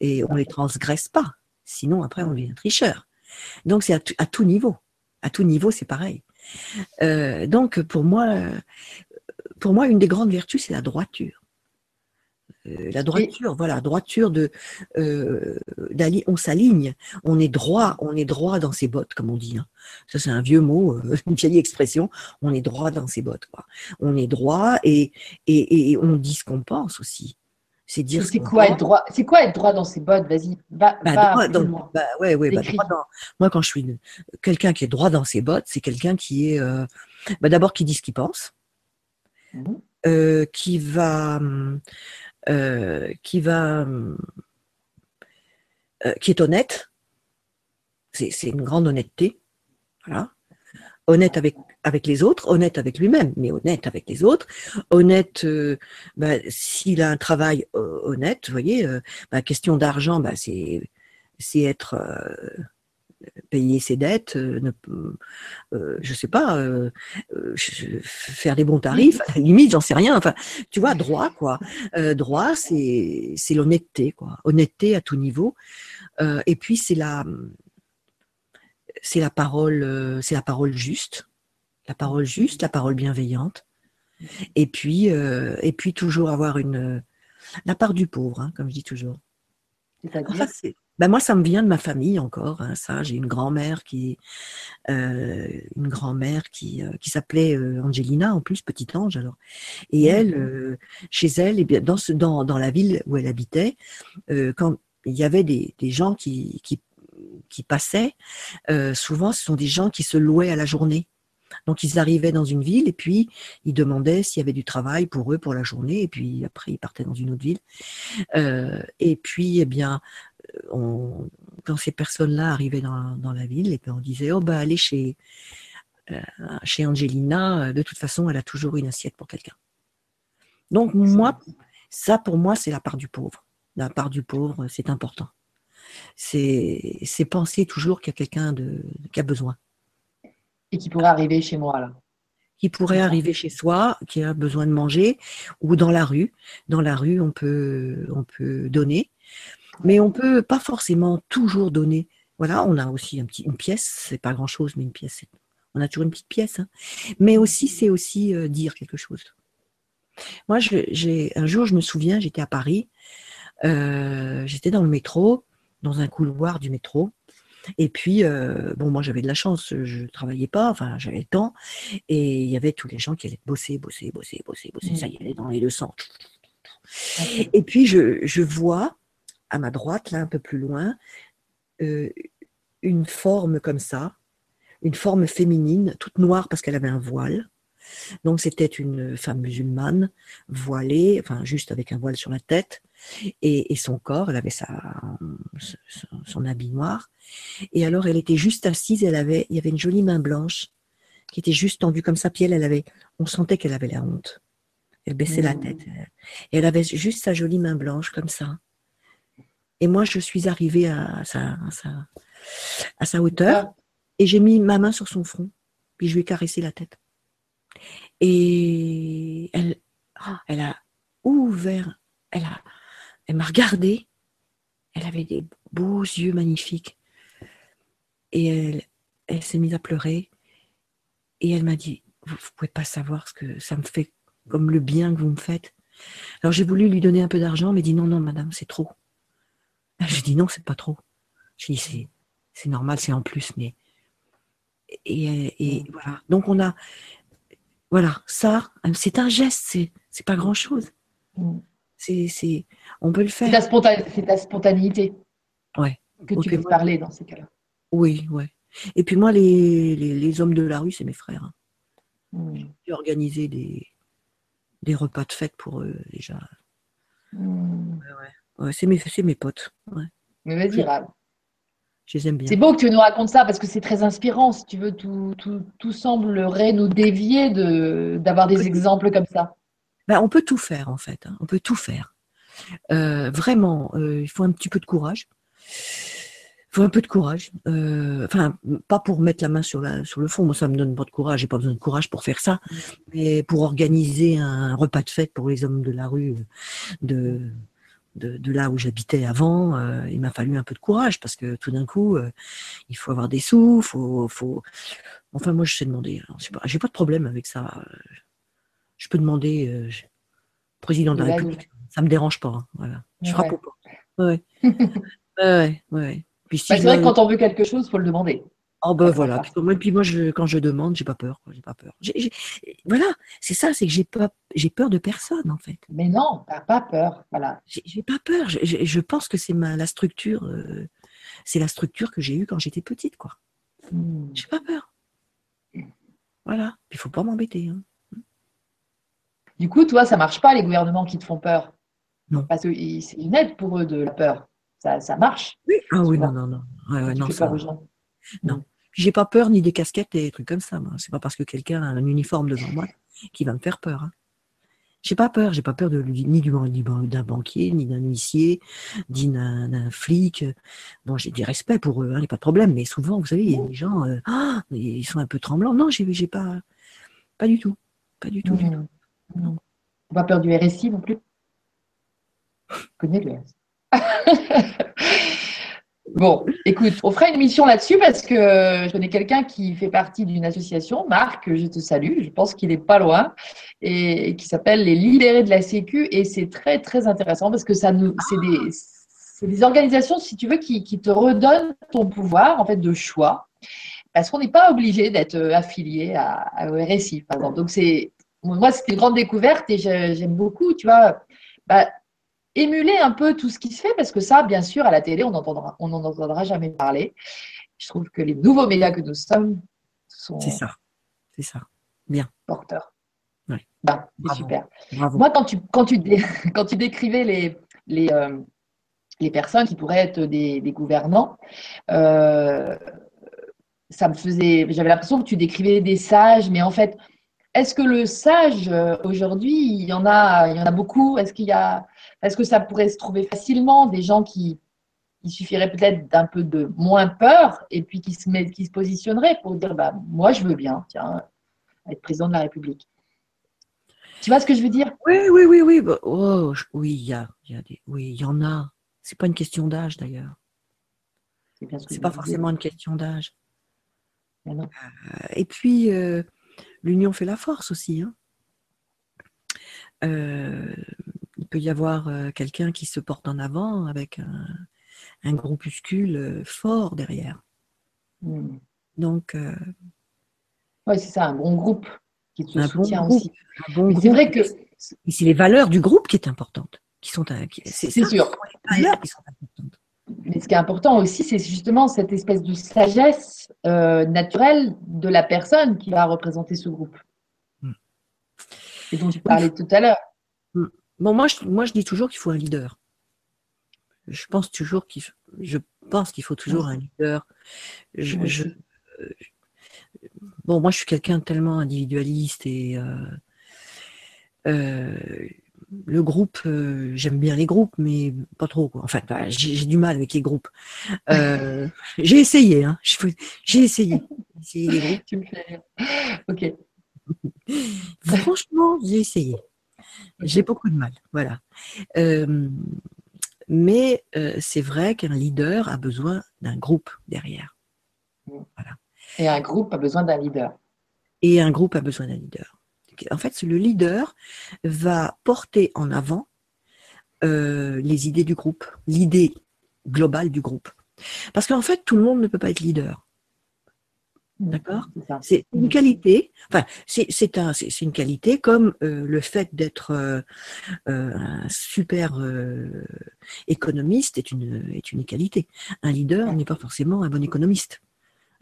Et on ne les transgresse pas, sinon après on devient tricheur. Donc c'est à, tout niveau, à tout niveau c'est pareil. donc pour moi, pour moi, une des grandes vertus, c'est la droiture. Euh, la droiture, voilà, droiture de, euh, on s'aligne, on est droit, on est droit dans ses bottes, comme on dit. Hein. Ça c'est un vieux mot, euh, (laughs) une vieille expression. On est droit dans ses bottes, quoi. On est droit et, et, on dit ce qu'on pense aussi. C'est dire. C'est quoi être droit C'est quoi être droit dans ses bottes? Vas-y, va, bah, droit bah, ouais, ouais, bah, moi, quand je suis quelqu'un qui est droit dans ses bottes, c'est quelqu'un qui est, bah, d'abord qui dit ce qu'il pense, mmh. qui va hum, euh, qui va, euh, qui est honnête. C'est une grande honnêteté. Voilà. Honnête avec, avec les autres, honnête avec lui-même, mais honnête avec les autres. Honnête, euh, bah, s'il a un travail honnête, vous voyez, bah, question d'argent, bah, c'est être payer ses dettes, euh, ne, euh, je sais pas, euh, faire des bons tarifs, à la limite, j'en sais rien. Enfin, tu vois, droit, quoi. droit, c'est l'honnêteté, quoi. Honnêteté à tout niveau. et puis c'est la c'est la parole, c'est la parole juste, la parole juste, la parole bienveillante. Et puis et puis toujours avoir une la part du pauvre, hein, comme je dis toujours. cest ben moi, ça me vient de ma famille encore. Hein, ça, j'ai une grand-mère qui, euh, une grand-mère qui, euh, qui s'appelait euh, Angelina en plus, petit ange alors. Et mmh. elle, chez elle, et eh bien dans ce, dans, dans la ville où elle habitait, quand il y avait des, des gens qui, qui, qui passaient, souvent, ce sont des gens qui se louaient à la journée. Donc ils arrivaient dans une ville et puis ils demandaient s'il y avait du travail pour eux pour la journée et puis après ils partaient dans une autre ville. Euh, et puis eh bien on, quand ces personnes-là arrivaient dans, la ville, et puis on disait oh bah allez chez euh, chez Angelina, de toute façon elle a toujours une assiette pour quelqu'un. Donc moi, ça pour moi c'est la part du pauvre. La part du pauvre, c'est important. C'est penser toujours qu'il y a quelqu'un qui a besoin. Et qui pourrait arriver chez moi là. qui pourrait arriver chez soi, qui a besoin de manger, ou dans la rue. Dans la rue, on peut, on peut donner, mais on peut pas forcément toujours donner. Voilà, on a aussi un petit, une pièce, c'est pas grand chose, mais une pièce, on a toujours une petite pièce. Hein. Mais aussi, c'est aussi euh, dire quelque chose. Moi, j'ai un jour, je me souviens, j'étais à Paris, euh, j'étais dans le métro, dans un couloir du métro, et puis, euh, bon, moi j'avais de la chance, je ne travaillais pas, enfin j'avais le temps, et il y avait tous les gens qui allaient bosser, bosser, bosser, bosser, bosser, ça y allait dans les deux sens. Et puis je, vois à ma droite, là un peu plus loin, euh, une forme comme ça, une forme féminine, toute noire parce qu'elle avait un voile. Donc c'était une femme musulmane, voilée, enfin juste avec un voile sur la tête, et, son corps, elle avait sa, son, habit noir. Et alors elle était juste assise, elle avait, il y avait une jolie main blanche qui était juste tendue comme ça, puis elle, avait, on sentait qu'elle avait la honte. Elle baissait la tête. Et elle avait juste sa jolie main blanche comme ça. Et moi, je suis arrivée à sa, à sa hauteur et j'ai mis ma main sur son front, puis je lui ai caressé la tête. Et elle, ah, elle a ouvert, elle a, elle m'a regardée. Elle avait des beaux yeux magnifiques. Et elle, elle s'est mise à pleurer. Et elle m'a dit, vous ne pouvez pas savoir ce que ça me fait comme le bien que vous me faites. Alors j'ai voulu lui donner un peu d'argent, mais dit non, non, madame, c'est trop. J'ai dit non, c'est pas trop. J'ai dit c'est normal, c'est en plus, mais et, voilà. Donc on a voilà ça, c'est un geste, c'est c'est pas grand chose. Mm. C'est on peut le faire. C'est ta, spontanéité. Ouais. Que tu veux parler dans ces cas-là. Oui, ouais. Et puis moi, les, les, hommes de la rue, c'est mes frères. Hein. Mm. J'ai organisé des, des repas de fête pour eux déjà. Mm. Ouais, c'est mes, mes potes. Mais vas-y, je les aime bien. C'est beau que tu nous racontes ça parce que c'est très inspirant. Si tu veux, tout, tout, tout semblerait nous dévier d'avoir des exemples comme ça. Ben, on peut tout faire en fait. Hein. On peut tout faire. Euh, vraiment, euh, il faut un petit peu de courage. Il faut un peu de courage. Euh, enfin, pas pour mettre la main sur, la, sur le fond. Moi, ça me donne pas de courage. J'ai pas besoin de courage pour faire ça. Mais pour organiser un repas de fête pour les hommes de la rue, de de, là où j'habitais avant, euh, il m'a fallu un peu de courage parce que tout d'un coup, euh, il faut avoir des sous, faut, faut. Enfin, moi, je sais demander. Hein, j'ai pas, de problème avec ça. Je peux demander euh, président de la République. Ça me dérange pas. Hein, voilà. Je frappe pas. (laughs) Ouais. ouais, ouais. Puis bah, c'est vrai que quand on veut quelque chose, il faut le demander. Oh ben voilà. Puis, moi, je, quand je demande, j'ai pas peur. J'ai pas peur. Voilà, c'est ça, c'est que j'ai peur de personne en fait. Mais non, t'as pas peur. Voilà. J'ai pas peur. Je, pense que c'est ma la structure, euh, c'est la structure que j'ai eue quand j'étais petite, quoi. Hmm. J'ai pas peur. Voilà. Il faut pas m'embêter. Hein. Du coup, toi, ça marche pas les gouvernements qui te font peur? Non. Parce que c'est une aide pour eux de la peur. Ça, ça marche. Oui. Ah oui, non, non, non. Ouais, non, ça... Non. J'ai pas peur ni des casquettes et des trucs comme ça. C'est pas parce que quelqu'un a un uniforme devant moi qui va me faire peur. Hein. J'ai pas peur. J'ai pas peur de, ni d'un banquier, ni d'un huissier, ni d'un flic. Bon, j'ai du respect pour eux, il hein, n'y a pas de problème. Mais souvent, vous savez, il y a des gens, euh, ah, ils sont un peu tremblants. Non, j'ai pas, pas du tout, pas du tout, du tout. Pas peur du RSI non plus. Je connais le RSI. (laughs) Bon, écoute, on fera une émission là-dessus parce que je connais quelqu'un qui fait partie d'une association, Marc, je te salue, je pense qu'il est pas loin, et qui s'appelle Les Libérés de la Sécu, et c'est très très intéressant parce que ça nous, c'est des, des organisations, si tu veux, qui, te redonnent ton pouvoir en fait de choix, parce qu'on n'est pas obligé d'être affilié à, à RSI, par exemple. Donc c'est, moi c'était une grande découverte et j'aime beaucoup, tu vois. Bah, émuler un peu tout ce qui se fait, parce que ça, bien sûr, à la télé, on n'en on entendra jamais parler. Je trouve que les nouveaux médias que nous sommes sont. C'est ça. C'est ça. Bien. Porteurs. Oui. Ben, c'est super. Moi, quand tu, quand, tu, (laughs) quand tu décrivais les, les, euh, les personnes qui pourraient être des, gouvernants, euh, ça me faisait. J'avais l'impression que tu décrivais des sages, mais en fait, est-ce que le sage, euh, aujourd'hui, il y en a, il y en a beaucoup? Est-ce qu'il y a est-ce que ça pourrait se trouver facilement des gens qui, il suffirait peut-être d'un peu de moins peur et puis qui se, met, qui se positionneraient pour dire bah, moi je veux bien, tiens, être président de la République. Tu vois ce que je veux dire? Oui, oui, oui, oui. Bah, oh, oui, il y, a, des, oui, il y en a. C'est pas une question d'âge d'ailleurs. C'est pas forcément une question d'âge. Euh, et puis, euh, l'union fait la force aussi. Hein. Euh, il peut y avoir quelqu'un qui se porte en avant avec un, groupuscule fort derrière. Hmm. Donc. oui, c'est ça, un bon groupe qui te soutient aussi. c'est vrai que. C'est les valeurs du groupe qui est importante. Qui sont, c'est sûr. Les valeurs qui sont importantes. Mais ce qui est important aussi, c'est justement cette espèce de sagesse euh, naturelle de la personne qui va représenter ce groupe. Mm. Et dont tu parlais tout à l'heure. Bon, moi je, moi, je dis toujours qu'il faut un leader. Je pense toujours qu'il je pense qu'il faut toujours un leader. Je, euh, bon, moi, je suis quelqu'un tellement individualiste et euh, le groupe, euh, j'aime bien les groupes, mais pas trop. Quoi. Enfin, bah, j'ai du mal avec les groupes. Euh, (laughs) j'ai essayé, hein. J'ai essayé. les groupes. (laughs) Ok. Franchement, j'ai essayé. J'ai beaucoup de mal, voilà. Euh, mais c'est vrai qu'un leader a besoin d'un groupe derrière. Voilà. Et un groupe a besoin d'un leader. Et un groupe a besoin d'un leader en fait, le leader va porter en avant euh, les idées du groupe, l'idée globale du groupe. Parce qu'en fait, tout le monde ne peut pas être leader. D'accord. C'est une qualité, enfin, c'est un, une qualité comme euh, le fait d'être euh, un super économiste est une, est une qualité. Un leader n'est pas forcément un bon économiste.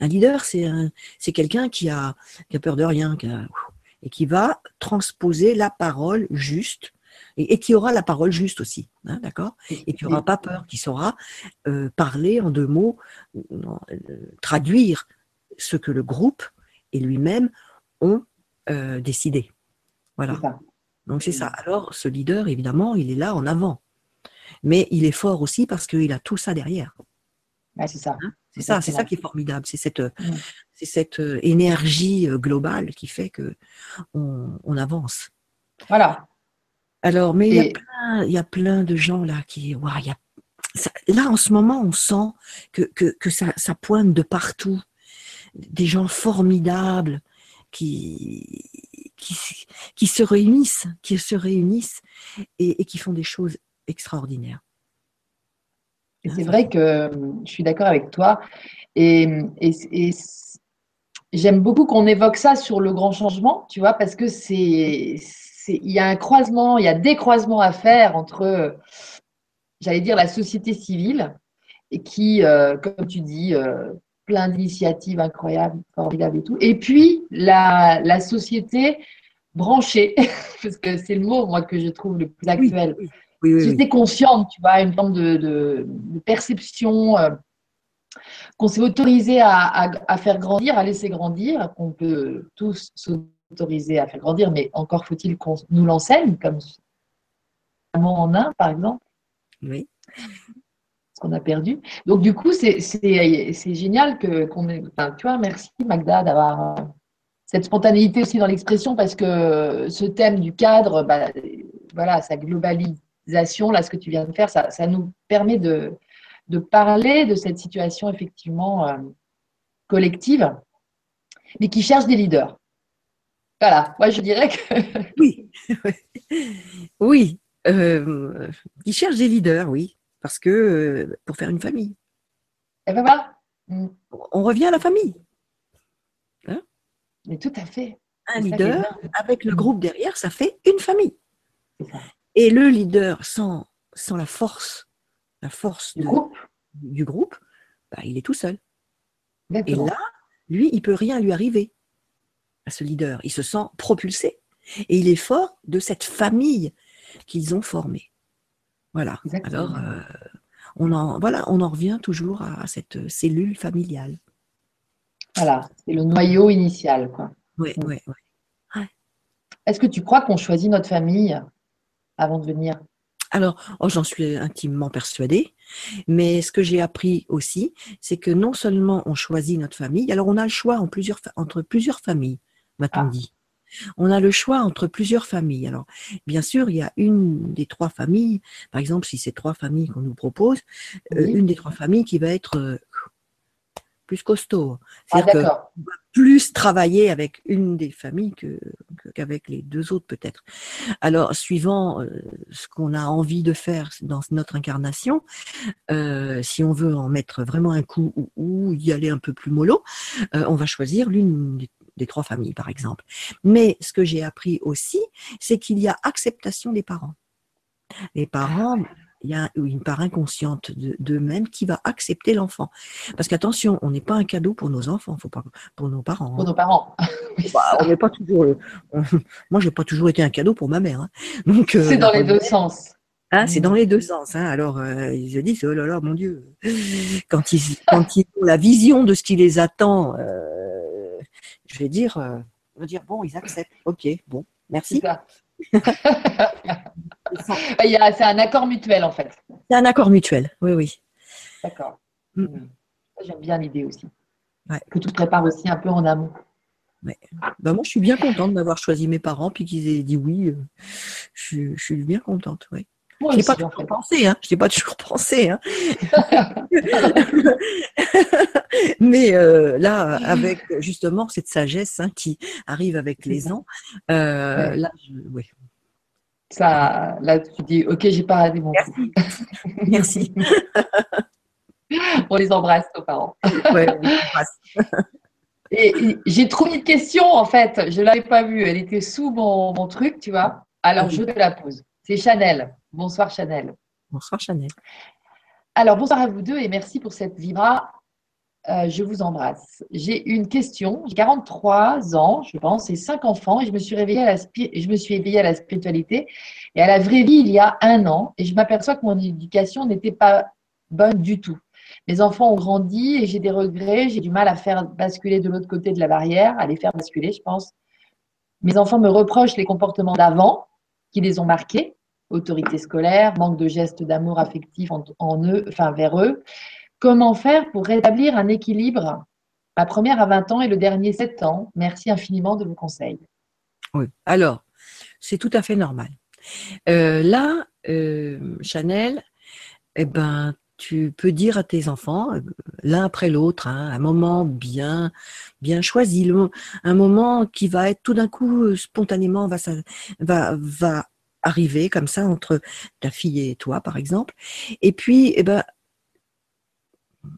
Un leader, c'est quelqu'un qui a, qui a peur de rien, qui a, et qui va transposer la parole juste et, qui aura la parole juste aussi, hein, d'accord? Et qui n'aura pas peur, qui saura euh, parler en deux mots, euh, traduire ce que le groupe et lui-même ont euh, décidé. Voilà. Donc c'est ça. Alors ce leader, évidemment, il est là en avant, mais il est fort aussi parce qu'il a tout ça derrière. c'est ça. Hein? C'est ça, c'est ça qui est formidable. C'est cette, c'est cette euh, énergie euh, globale qui fait que on, avance. Voilà. Alors, mais il, y a plein, de gens là qui, y a, là en ce moment, on sent que, que, ça, ça, pointe de partout. Des gens formidables qui, qui, qui se réunissent, qui se réunissent et, et qui font des choses extraordinaires. C'est vrai que je suis d'accord avec toi. Et, j'aime beaucoup qu'on évoque ça sur le grand changement, tu vois, parce que c'est, il y a un croisement, il y a des croisements à faire entre, j'allais dire, la société civile, et qui, euh, comme tu dis, euh, plein d'initiatives incroyables, formidables et tout, et puis la, société branchée, (laughs) parce que c'est le mot, moi, que je trouve le plus actuel. Oui, oui, consciente, tu vois, une forme de, perception euh, qu'on s'est autorisé à, faire grandir, à laisser grandir, qu'on peut tous s'autoriser à faire grandir, mais encore faut-il qu'on nous l'enseigne, comme en un, par exemple. Oui. Ce qu'on a perdu. Donc, du coup, c'est génial que, qu'on ait. tu vois, merci Magda d'avoir cette spontanéité aussi dans l'expression parce que ce thème du cadre, bah, voilà, ça globalise là, ce que tu viens de faire, ça, nous permet de, parler de cette situation effectivement euh, collective, mais qui cherche des leaders. Voilà, moi je dirais que. oui, (laughs) oui, euh, qui cherche des leaders, oui, parce que euh, pour faire une famille. Et ben voilà. Mm. On revient à la famille. Hein? Mais tout à fait. Un leader avec le groupe derrière, ça fait une famille. Et le leader, sans, sans la force, la force du groupe, du groupe bah, il est tout seul. Et là, lui, il peut rien lui arriver à ce leader. Il se sent propulsé. Et il est fort de cette famille qu'ils ont formée. Voilà. Alors, euh, on, en, voilà, on en revient toujours à, cette cellule familiale. Voilà, c'est le noyau initial. Oui, oui, oui. Est-ce que tu crois qu'on choisit notre famille avant de venir? Alors, oh, j'en suis intimement persuadée, mais ce que j'ai appris aussi, c'est que non seulement on choisit notre famille, alors on a le choix en plusieurs, entre plusieurs familles. m'a-t-on Ah. dit. On a le choix entre plusieurs familles. Alors, bien sûr, il y a une des trois familles, par exemple, si c'est trois familles qu'on nous propose, euh, une des trois familles qui va être euh, plus costaud. Ah, C'est-à-dire que d'accord. plus travailler avec une des familles qu'avec les deux autres peut-être. Alors, suivant euh, ce qu'on a envie de faire dans notre incarnation, si on veut en mettre vraiment un coup ou, ou y aller un peu plus mollo, on va choisir l'une des, des trois familles, par exemple. Mais ce que j'ai appris aussi, c'est qu'il y a acceptation des parents. Les parents, il y a une part inconsciente de- d'eux-mêmes qui va accepter l'enfant. Parce qu'attention, on n'est pas un cadeau pour nos enfants, faut pas pour nos parents. hein. Pour nos parents. Bah, on n'est pas toujours. on- Moi, j'ai pas toujours été un cadeau pour ma mère. hein. Donc, euh, C'est dans les la- deux sens. Hein, c'est dans les deux sens. Hein. Alors, euh, ils se disent, oh là là, mon Dieu, quand ils, quand ils ont la vision de ce qui les attend, euh, je vais dire, euh, je vais dire, bon, ils acceptent. Ok, bon, merci. (laughs) C'est un accord mutuel en fait. C'est un accord mutuel. Oui, oui. D'accord. Mm. Mm. J'aime bien l'idée aussi. Ouais. Que tu te prépares aussi un peu en amont. Ben, moi, je suis bien contente d'avoir choisi mes parents, puis qu'ils aient dit oui. euh, je, je suis bien contente. Oui. Moi Je n'ai aussi, pas toujours pensé, hein. Je pas toujours pensé, hein. Mais euh, là, avec justement cette sagesse hein, qui arrive avec les ans, euh, Ouais. là, je, ouais. Ça, là, tu dis, ok, j'ai pas raté mon coup. Merci. (laughs) On les embrasse, nos parents. Ouais, on embrasse. (laughs) Et, et j'ai trouvé une question, en fait. Je ne l'avais pas vue. Elle était sous mon, mon truc, tu vois. Alors, je te la pose. C'est Chanel. Bonsoir, Chanel. Bonsoir Chanel. Alors, bonsoir à vous deux et merci pour cette vibra. Euh, je vous embrasse. J'ai une question. J'ai 43 ans, je pense, et 5 enfants. Et je me suis réveillée à la, je me suis éveillée à la spiritualité et à la vraie vie il y a un an. Et je m'aperçois que mon éducation n'était pas bonne du tout. Mes enfants ont grandi et j'ai des regrets. J'ai du mal à faire basculer de l'autre côté de la barrière, à les faire basculer, je pense. Mes enfants me reprochent les comportements d'avant qui les ont marqués autorité scolaire, manque de gestes d'amour affectif en, eux, enfin vers eux. Comment faire pour rétablir un équilibre? Ma première à 20 ans et le dernier 7 ans. Merci infiniment de vos conseils. Oui. Alors, c'est tout à fait normal. Euh, là, euh, Chanel, eh ben, tu peux dire à tes enfants, euh, l'un après l'autre, hein, un moment bien, bien choisi, un moment qui va être tout d'un coup spontanément va, va, va arriver comme ça entre ta fille et toi, par exemple. Et puis, eh ben,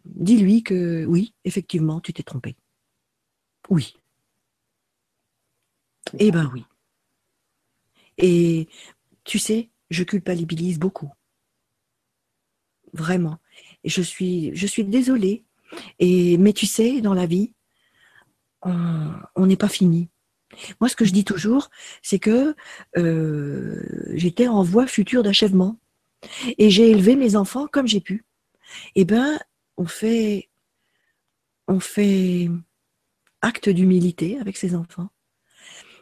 dis-lui que oui, effectivement, tu t'es trompé. Oui. Eh ben oui. Et tu sais, je culpabilise beaucoup. Vraiment. Et je suis, je suis désolée. Et, mais tu sais, dans la vie, on n'est pas fini. Moi, ce que je dis toujours, c'est que euh, j'étais en voie future d'achèvement. Et j'ai élevé mes enfants comme j'ai pu. Eh ben, on fait, on fait acte d'humilité avec ses enfants.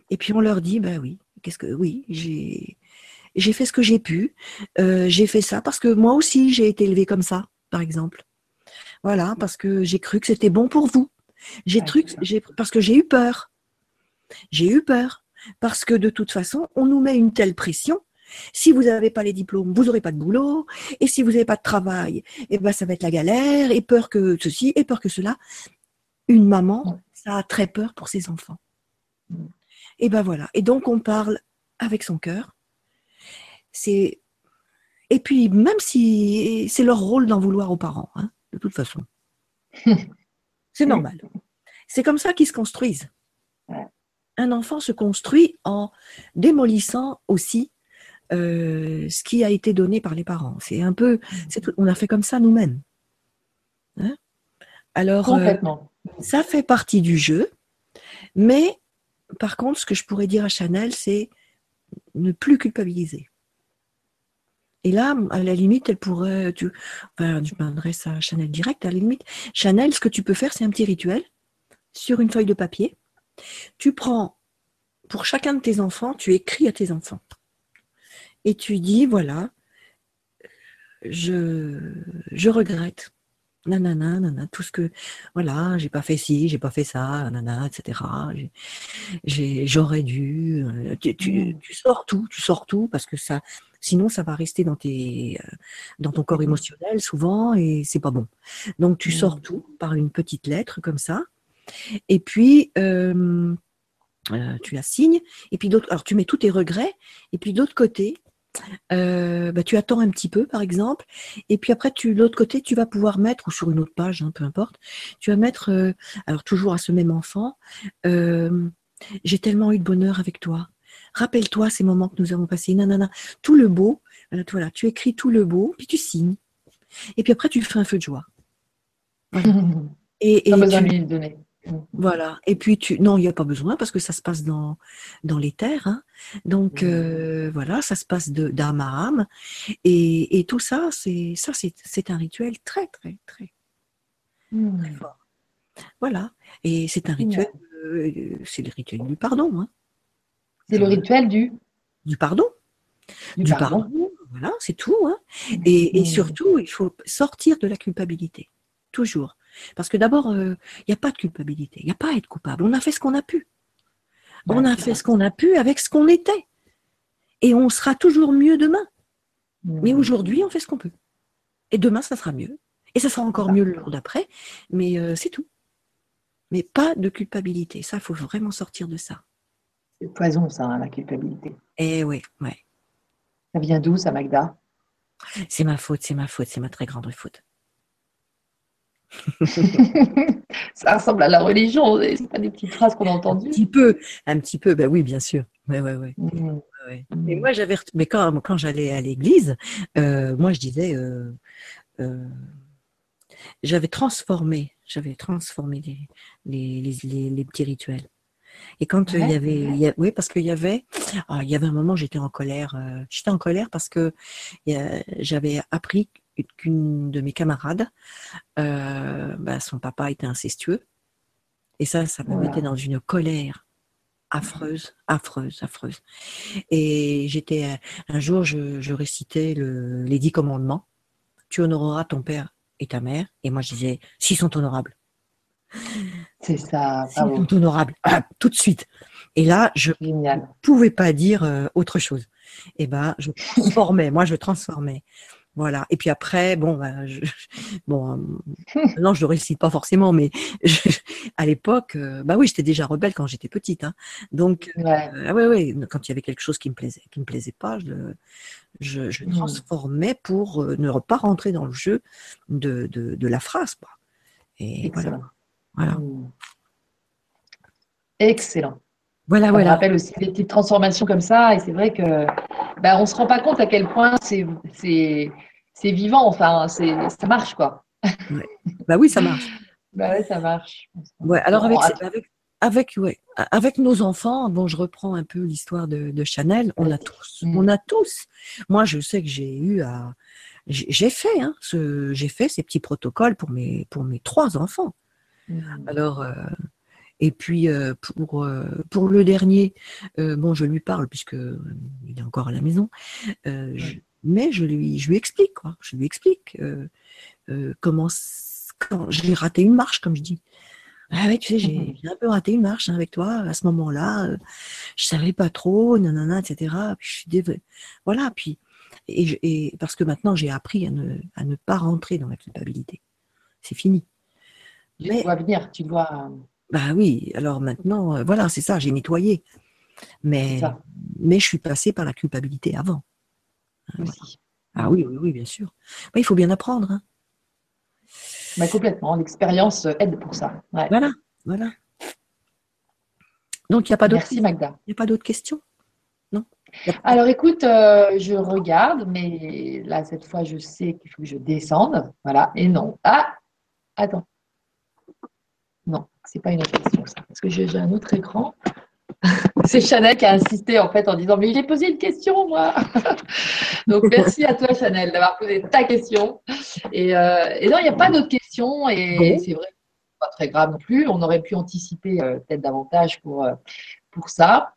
Et puis on leur dit, ben oui, qu'est-ce que oui, j'ai j'ai fait ce que j'ai pu, euh, j'ai fait ça parce que moi aussi j'ai été élevée comme ça, par exemple. Voilà, parce que j'ai cru que c'était bon pour vous. J'ai Ouais, ça. j'ai parce que j'ai eu peur. J'ai eu peur parce que de toute façon, on nous met une telle pression. Si vous n'avez pas les diplômes, vous n'aurez pas de boulot. Et si vous n'avez pas de travail, eh ben ça va être la galère. Et peur que ceci, et peur que cela. Une maman, ça a très peur pour ses enfants. Et ben voilà. Et donc on parle avec son cœur. C'est et puis même si c'est leur rôle d'en vouloir aux parents, hein, de toute façon, (laughs) c'est normal. C'est comme ça qu'ils se construisent. Ouais. Un enfant se construit en démolissant aussi euh, ce qui a été donné par les parents. C'est un peu, tout- on a fait comme ça nous-mêmes. Hein? Alors, euh, ça fait partie du jeu, mais par contre, ce que je pourrais dire à Chanel, c'est ne plus culpabiliser. Et là, à la limite, elle pourrait, tu, enfin, je m'adresse à Chanel direct, à la limite, Chanel, ce que tu peux faire, c'est un petit rituel sur une feuille de papier. Tu prends, pour chacun de tes enfants, tu écris à tes enfants. Et tu dis, voilà, je, je regrette nanana, nanana, tout ce que, voilà, j'ai pas fait ci, j'ai pas fait ça, nanana, etc. J'aurais dû. Euh, tu, tu, tu, sors tout, tu sors tout parce que ça, sinon ça va rester dans tes, euh, dans ton corps émotionnel souvent et c'est pas bon. Donc tu sors tout par une petite lettre comme ça, et puis euh, tu la signes, et puis d'autres, alors tu mets tous tes regrets, et puis d'autre côté, euh, bah, tu attends un petit peu, par exemple, et puis après, tu l'autre côté, tu vas pouvoir mettre, ou sur une autre page, hein, peu importe, tu vas mettre, euh, alors toujours à ce même enfant, euh, j'ai tellement eu de bonheur avec toi. Rappelle-toi ces moments que nous avons passés, nanana, tout le beau, voilà, tu écris tout le beau, puis tu signes. Et puis après, tu fais un feu de joie. (laughs) Et, et besoin de lui donner. Voilà. Et puis tu, non, il n'y a pas besoin parce que ça se passe dans dans les terres. Hein. Donc euh, voilà, ça se passe de d'âme à âme. Et, et tout ça, c'est ça, c'est un rituel très très très mmh. très fort. Voilà. Et c'est un rituel, euh, c'est le rituel du pardon. Hein. C'est le rituel du du pardon. Du, pardon. Voilà, c'est tout. Hein. Et, et mmh. surtout, il faut sortir de la culpabilité. Toujours. Parce que d'abord, il euh, n'y a pas de culpabilité, il n'y a pas à être coupable. On a fait ce qu'on a pu. On a fait ce qu'on a pu avec ce qu'on était. Et on sera toujours mieux demain. Mais mmh. aujourd'hui, on fait ce qu'on peut. Et demain, ça sera mieux. Et ça sera encore mieux le jour d'après. Mais euh, c'est tout. Mais pas de culpabilité. Ça, il faut vraiment sortir de ça. C'est poison, ça, hein, la culpabilité. Eh oui, ouais. Ça vient d'où, ça, Magda? C'est ma faute, c'est ma faute, c'est ma très grande faute. (laughs) ça ressemble à la religion, c'est pas des petites phrases qu'on a entendues. Un petit peu, un petit peu, ben oui, bien sûr. Ouais, ouais, ouais. Mmh. Mais moi, j'avais, mais quand, quand j'allais à l'église, euh, moi, je disais, euh, euh, j'avais transformé, j'avais transformé les, les, les, les, petits rituels. Et quand il y avait, oui, parce qu'il y avait, ah, il y avait un moment, j'étais en colère. j'étais en colère parce que j'avais appris qu'une de mes camarades, euh, bah, son papa était incestueux. Et ça, ça me mettait dans une colère affreuse, affreuse, affreuse. Et j'étais un jour, je, récitais les dix commandements. Tu honoreras ton père et ta mère. Et moi, je disais, s'ils sont honorables. C'est ça. S'ils sont honorables, tout de suite. Et là, je ne pouvais pas dire euh, autre chose. Et ben, je transformais. moi, je transformais. Voilà. Et puis après, bon, bah, je, (laughs) bon, euh, (laughs) non, je le récite pas forcément, mais à l'époque, euh, bah oui, j'étais déjà rebelle quand j'étais petite. Hein. Donc, euh, ouais. ouais, ouais, quand il y avait quelque chose qui me plaisait, qui me plaisait pas, je, je, je mmh. transformais pour ne pas rentrer dans le jeu de, de, de la phrase. Quoi. Et Excellent. voilà. voilà. Mmh. Excellent. Voilà, voilà. me rappelle aussi des petites transformations comme ça, et c'est vrai que bah, on se rend pas compte à quel point c'est vivant, enfin ça marche quoi. Bah oui, ça marche. (laughs) bah oui, ça marche. Ouais, alors avec, avec, avec, ouais, avec nos enfants, bon, je reprends un peu l'histoire de, de, Chanel. On a tous, mm. on a tous. Moi, je sais que j'ai eu à, j'ai fait, hein, ce, j'ai fait ces petits protocoles pour mes, pour mes trois enfants. Mm. Alors, euh, et puis euh, pour, euh, pour le dernier, euh, bon, je lui parle puisque il est encore à la maison, mais je lui, je lui explique quoi. Je lui explique comment quand j'ai raté une marche, comme je dis. Ah oui, tu sais, (laughs) j'ai un peu raté une marche hein, avec toi à ce moment-là. je savais pas trop, nanana, etc. Puis je suis voilà. Puis et, et, parce que maintenant j'ai appris à ne, à ne pas rentrer dans la culpabilité. C'est fini. Tu mais, dois venir, tu dois bah oui, alors maintenant, euh, voilà, c'est ça, j'ai nettoyé. Mais, mais je suis passée par la culpabilité avant. Hein, ah oui, oui, oui, bien sûr. Il faut bien apprendre. Hein. Bah, complètement, l'expérience aide pour ça. Voilà, voilà. Donc, il n'y a pas d'autres Merci Magda. Il n'y a pas d'autres questions? Non? Alors écoute, euh, je regarde, mais là, cette fois, je sais qu'il faut que je descende. Voilà, et non. Ah Attends. C'est pas une autre question, ça. Parce que j'ai un autre écran. (laughs) c'est Chanel qui a insisté en fait en disant Mais j'ai posé une question, moi. (laughs) Donc merci à toi, Chanel, d'avoir posé ta question. Et, euh, non, il n'y a pas d'autres questions. Et c'est vrai, pas très grave non plus. On aurait pu anticiper euh, peut-être davantage pour, euh, pour ça.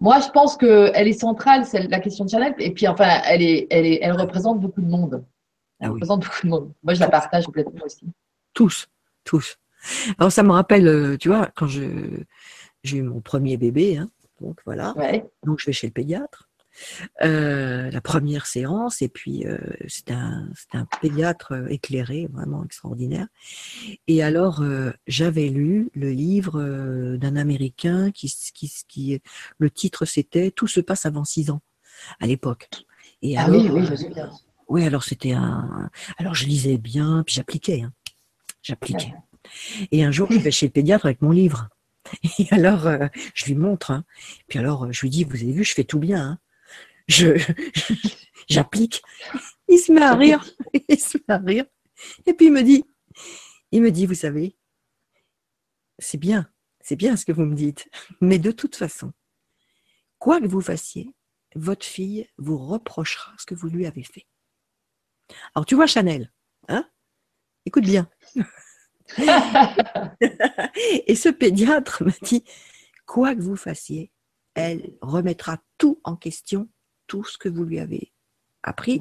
Moi, je pense qu'elle est centrale, la question de Chanel. Et puis, enfin, elle, est, elle, est, elle représente beaucoup de monde. Ah oui. beaucoup de monde. Moi, je la partage complètement aussi. Tous, tous. Alors, ça me rappelle, euh, tu vois, quand j'ai eu mon premier bébé, hein, donc voilà. Donc, je vais chez le pédiatre. Euh, la première séance, et puis euh, c'est un, un, pédiatre euh, éclairé, vraiment extraordinaire. Et alors, j'avais lu le livre d'un Américain qui, qui, qui, le titre c'était Tout se passe avant six ans, à l'époque. Et ah oui, oui, je sais bien. Oui, alors c'était un. Alors je lisais bien, puis j'appliquais. Hein. J'appliquais. Et un jour, je vais chez le pédiatre avec mon livre. Et alors, je lui montre. Hein. Puis alors, je lui dis, vous avez vu, je fais tout bien. Hein je, (laughs) j'applique. Il se met à rire. Il se met à rire. Et puis il me dit, il me dit, vous savez, c'est bien, c'est bien ce que vous me dites, mais de toute façon, quoi que vous fassiez, votre fille vous reprochera ce que vous lui avez fait. Alors tu vois Chanel, hein Écoute bien. (laughs) Et ce pédiatre me dit, quoi que vous fassiez, elle remettra tout en question tout ce que vous lui avez appris,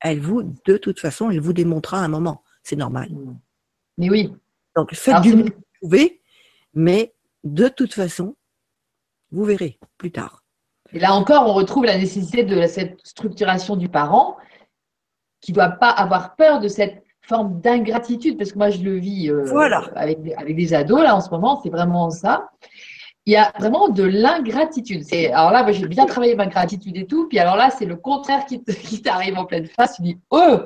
elle vous, de toute façon, elle vous démontrera un moment. C'est normal. Mm. Mais oui. Donc faites du mieux que vous pouvez, mais de toute façon, vous verrez plus tard. Et là encore, on retrouve la nécessité de cette structuration du parent qui ne doit pas avoir peur de cette forme d'ingratitude, parce que moi je le vis euh, avec, avec, des ados là en ce moment, c'est vraiment ça il y a vraiment de l'ingratitude. alors là, moi, j'ai bien travaillé ma gratitude et tout. Puis alors là, c'est le contraire qui, (laughs) t'arrive en pleine face. Tu dis, oh,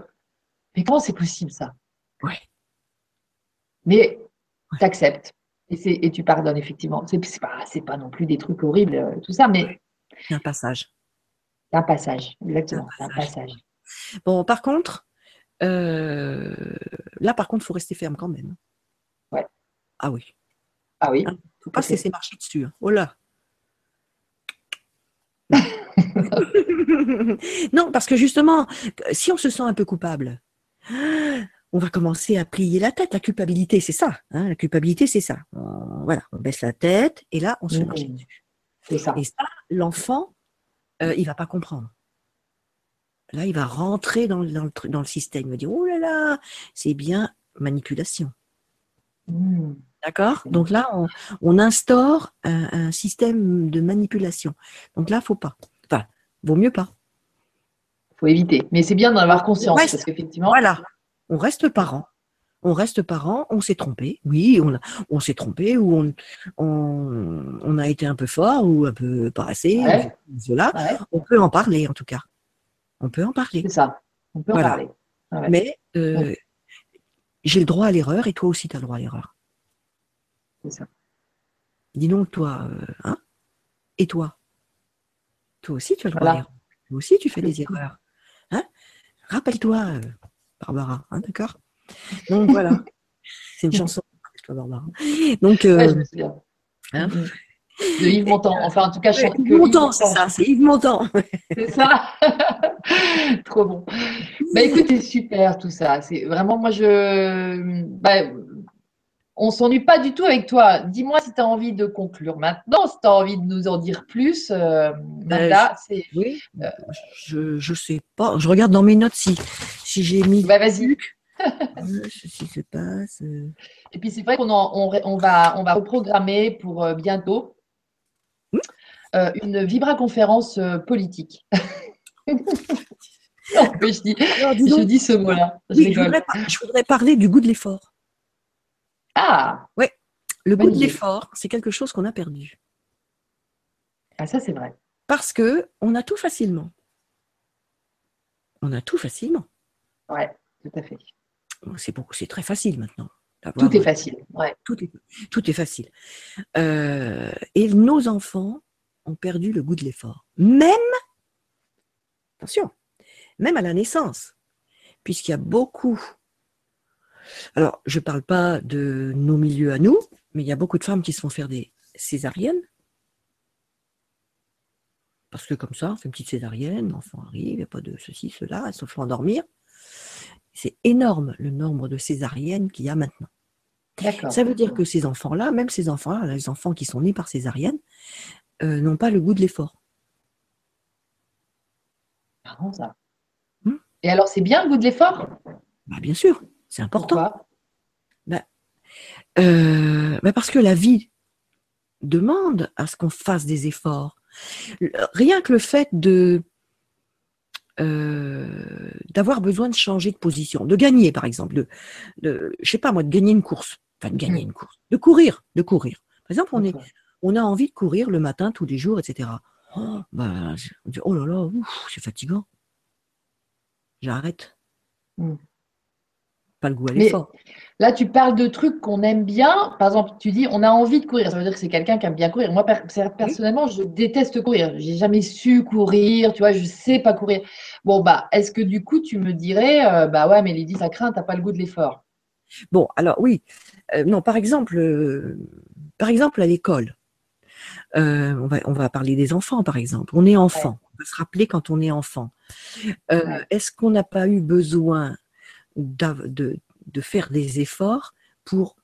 mais comment c'est possible ça? Ouais. Mais tu acceptes et, et, tu pardonnes, effectivement. C'est pas, pas non plus des trucs horribles, euh, tout ça, mais. C'est un passage. C'est un passage, exactement. Un passage. Bon, par contre, euh, là, par contre, il faut rester ferme quand même. Ouais. Ah oui. Ah oui. Hein faut pas se laisser marcher dessus. Hein. Oh là (laughs) Non, parce que justement, si on se sent un peu coupable, on va commencer à plier la tête. La culpabilité, c'est ça. Hein. la culpabilité, c'est ça. voilà, on baisse la tête et là, on se marche dessus. C'est ça. Et ça, l'enfant, euh, il va pas comprendre. Là, il va rentrer dans, dans, le, dans le système. Il va dire, oh là là, c'est bien manipulation. Mmh. D'accord? Donc là, on, instaure un, système de manipulation. Donc là, faut pas. Enfin, vaut mieux pas. faut éviter. Mais c'est bien d'en avoir conscience. parce qu'effectivement. Voilà. On reste parent. On reste parent, on s'est trompé. Oui, on, on s'est trompé ou on, on, a été un peu fort ou un peu pas assez. On peut en parler en tout cas. On peut en parler. C'est ça. On peut en parler. Mais euh, j'ai le droit à l'erreur et toi aussi tu as le droit à l'erreur. Dis donc, toi, euh, hein Et toi? Toi aussi, tu as le droit Toi aussi, tu fais des erreurs. Hein? Rappelle-toi, euh, Barbara, hein, d'accord? Donc voilà. (laughs) C'est une chanson, toi, Barbara. Donc, euh, hein? De Yves Montand. Enfin, en tout cas, Yves Montand, c'est ça, c'est Yves Montand. (laughs) c'est ça. (laughs) Trop bon. Bah écoute, c'est super tout ça. C'est vraiment, moi, je. Bah, on s'ennuie pas du tout avec toi. Dis-moi si tu as envie de conclure maintenant, si tu as envie de nous en dire plus. Euh, ben, c'est. Oui, euh, je, je sais pas. Je regarde dans mes notes si, si j'ai mis. Bah, vas-y. (laughs) ce qui se passe. Euh. Et puis c'est vrai qu'on on, va, on va reprogrammer pour bientôt hmm? Une vibra-conférence politique. (laughs) je, dis, je dis ce mot-là. je voudrais parler du goût de l'effort. Ah Oui, le goût de l'effort, c'est quelque chose qu'on a perdu. Ah, ça, c'est vrai. Parce que on a tout facilement. On a tout facilement. Oui, tout à fait. C'est c'est très facile maintenant. Tout est facile. Ouais. Tout, est, tout est facile. Euh, et nos enfants ont perdu le goût de l'effort. Même, attention, même à la naissance, puisqu'il y a beaucoup alors, je ne parle pas de nos milieux à nous, mais il y a beaucoup de femmes qui se font faire des césariennes. Parce que comme ça, on fait une petite césarienne, l'enfant arrive, il n'y a pas de ceci, cela, elles se font endormir. C'est énorme le nombre de césariennes qu'il y a maintenant. Ça veut dire que ces enfants-là, même ces enfants-là, les enfants qui sont nés par césarienne, euh, n'ont pas le goût de l'effort. Ça. Hmm Et alors, c'est bien le goût de l'effort? Bah, Bien sûr, c'est important. Pourquoi? Bah, euh, bah, Parce que la vie demande à ce qu'on fasse des efforts. Rien que le fait de euh, d'avoir besoin de changer de position, de gagner par exemple, de, de je sais pas moi, de gagner une course, enfin de gagner mm. une course, de courir, de courir. Par exemple, on est, on a envie de courir le matin tous les jours, etc. Oh, on dit oh là là, c'est fatigant. J'arrête. Mm le goût à l'effort. Là, tu parles de trucs qu'on aime bien. Par exemple, tu dis on a envie de courir. Ça veut dire que c'est quelqu'un qui aime bien courir. Moi, personnellement, je déteste courir. J'ai jamais su courir. Tu vois, je sais pas courir. Bon, bah, est-ce que du coup, tu me dirais, euh, bah ouais, mais Lydie, ça craint, t'as pas le goût de l'effort? Bon, alors oui. Euh, non, par exemple, euh, par exemple à l'école. On, va, on va parler des enfants, par exemple. On est enfant. On va se rappeler quand on est enfant. Est-ce qu'on n'a pas eu besoin de, de, faire des efforts pour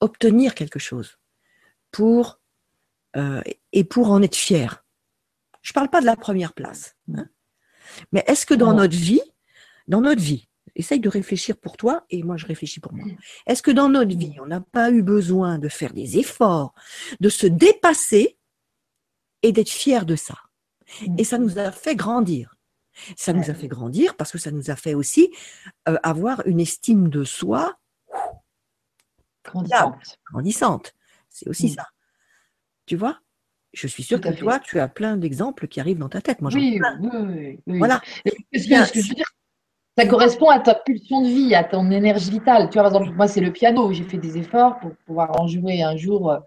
obtenir quelque chose, pour euh, et pour en être fier? Je ne parle pas de la première place, hein. mais est-ce que dans notre vie, dans notre vie, essaye de réfléchir pour toi et moi je réfléchis pour moi. Est-ce que dans notre vie, on n'a pas eu besoin de faire des efforts, de se dépasser et d'être fier de ça Et ça nous a fait grandir. Ça nous a fait grandir parce que ça nous a fait aussi euh, avoir une estime de soi grandissante. grandissante. C'est aussi mm. ça. Tu vois? Je suis sûre que toi, tu as plein d'exemples qui arrivent dans ta tête. Moi, oui, oui, oui, Voilà. ça correspond à ta pulsion de vie, à ton énergie vitale. Tu vois, par exemple, moi, c'est le piano. J'ai fait des efforts pour pouvoir en jouer un jour euh,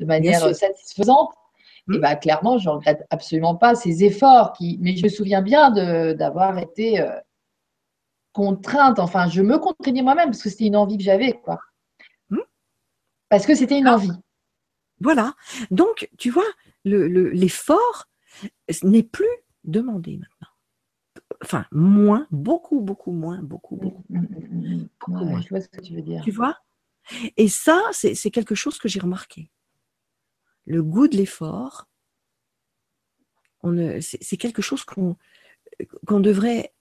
de manière satisfaisante. Et bah, clairement, je ne regrette absolument pas ces efforts. Qui... Mais je me souviens bien d'avoir été euh, contrainte. Enfin, je me contraignais moi-même parce que c'était une envie que j'avais. quoi. Hmm. Parce que c'était une ah. envie. Voilà. Donc, tu vois, l'effort le, n'est plus demandé maintenant. Enfin, moins, beaucoup, beaucoup moins, beaucoup, beaucoup, mmh, mmh, mmh, moins. Je vois ce que tu veux dire. Tu vois? Et ça, c'est quelque chose que j'ai remarqué le goût de l'effort, c'est quelque chose qu'on devrait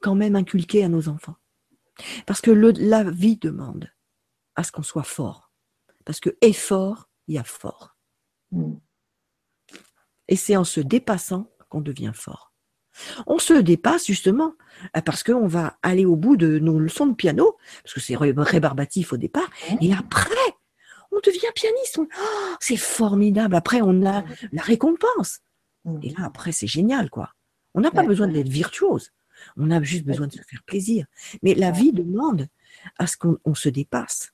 quand même inculquer à nos enfants. Parce que la vie demande à ce qu'on soit fort. Parce que effort, il y a fort. Mm. Et c'est en se dépassant qu'on devient fort. On se dépasse justement parce qu'on va aller au bout de nos leçons de piano, parce que c'est rébarbatif au départ, mm. et après, on devient pianiste. Oh, c'est formidable. Après, on a la récompense. Et là, après, c'est génial, quoi. On n'a pas besoin d'être virtuose. On a juste besoin de se faire plaisir. Mais la vie demande à ce qu'on se dépasse.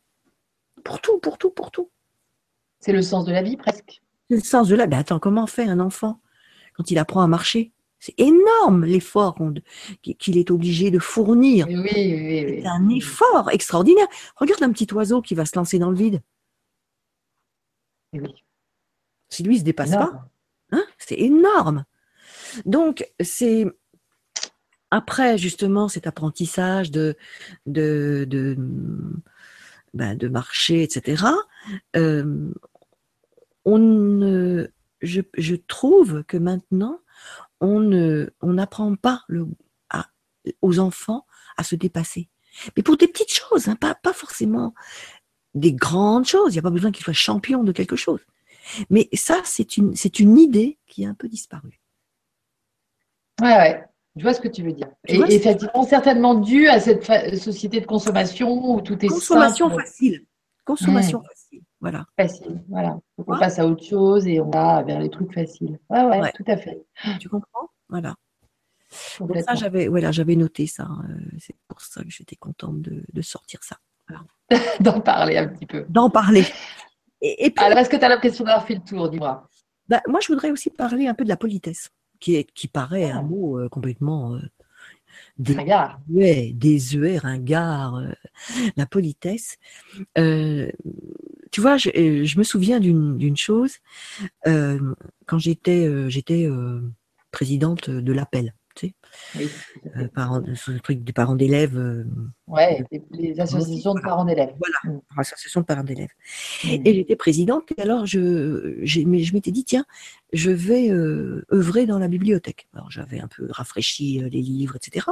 Pour tout, pour tout, pour tout. C'est le sens de la vie, presque. C'est le sens de la vie. Mais attends, comment fait un enfant quand il apprend à marcher? C'est énorme l'effort qu'il est obligé de fournir. Oui, oui, oui. C'est un effort extraordinaire. Regarde un petit oiseau qui va se lancer dans le vide. Si lui, il se dépasse pas, hein, c'est énorme. Donc, c'est après justement cet apprentissage de, de, de, ben, de marcher, etc. Euh, on je, je, trouve que maintenant, on n'apprend on pas le, aux enfants à se dépasser. Mais pour des petites choses, hein, pas, pas forcément des grandes choses. Il n'y a pas besoin qu'il soit champion de quelque chose. Mais ça, c'est une, c'est une idée qui est un peu disparue. Ouais, ouais. Je vois ce que tu veux dire. et effectivement, certainement dû à cette société de consommation où tout est Consommation facile. Consommation facile. Voilà. Facile. Voilà. on passe à autre chose et on va vers les trucs faciles. Ouais, ouais, tout à fait. Tu comprends? Voilà. ça, j'avais, voilà, j'avais noté ça. Euh, c'est pour ça que j'étais contente de, de sortir ça. (laughs) D'en parler un petit peu. D'en parler. Et, Alors, est-ce que tu as l'impression d'avoir fait le tour, dis-moi bah, Moi, je voudrais aussi parler un peu de la politesse, qui, est, qui paraît un ah. mot euh, complètement euh, désuet, désuet, ringard. Euh, la politesse. Euh, tu vois, je, je me souviens d'une chose. quand j'étais j'étais présidente de l'appel. Sais, euh, parents, le truc des parents d'élèves. Euh, oui, les, associations de parents d'élèves. Voilà, mm. association de parents d'élèves. Mm. Et j'étais présidente, et alors je, je m'étais dit, tiens, je vais euh, œuvrer dans la bibliothèque. Alors j'avais un peu rafraîchi les livres, etc.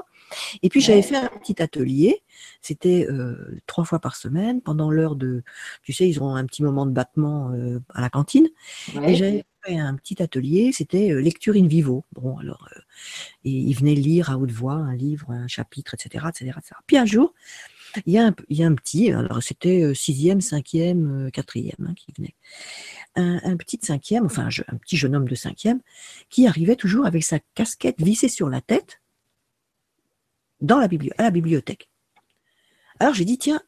Et puis j'avais fait un petit atelier, c'était euh, trois fois par semaine, pendant l'heure de, tu sais, ils ont un petit moment de battement euh, à la cantine. Et j'avais fait un petit atelier, c'était euh, lecture in vivo. Bon, alors, et ils venaient lire à haute voix un livre, un chapitre, etc. etc., etc. Puis un jour, il y, a un, il y a un petit, alors c'était sixième, cinquième, quatrième hein, qui venait. Un, un, petit cinquième, enfin un petit jeune homme de cinquième, qui arrivait toujours avec sa casquette vissée sur la tête, dans la à la bibliothèque. Alors j'ai dit, tiens,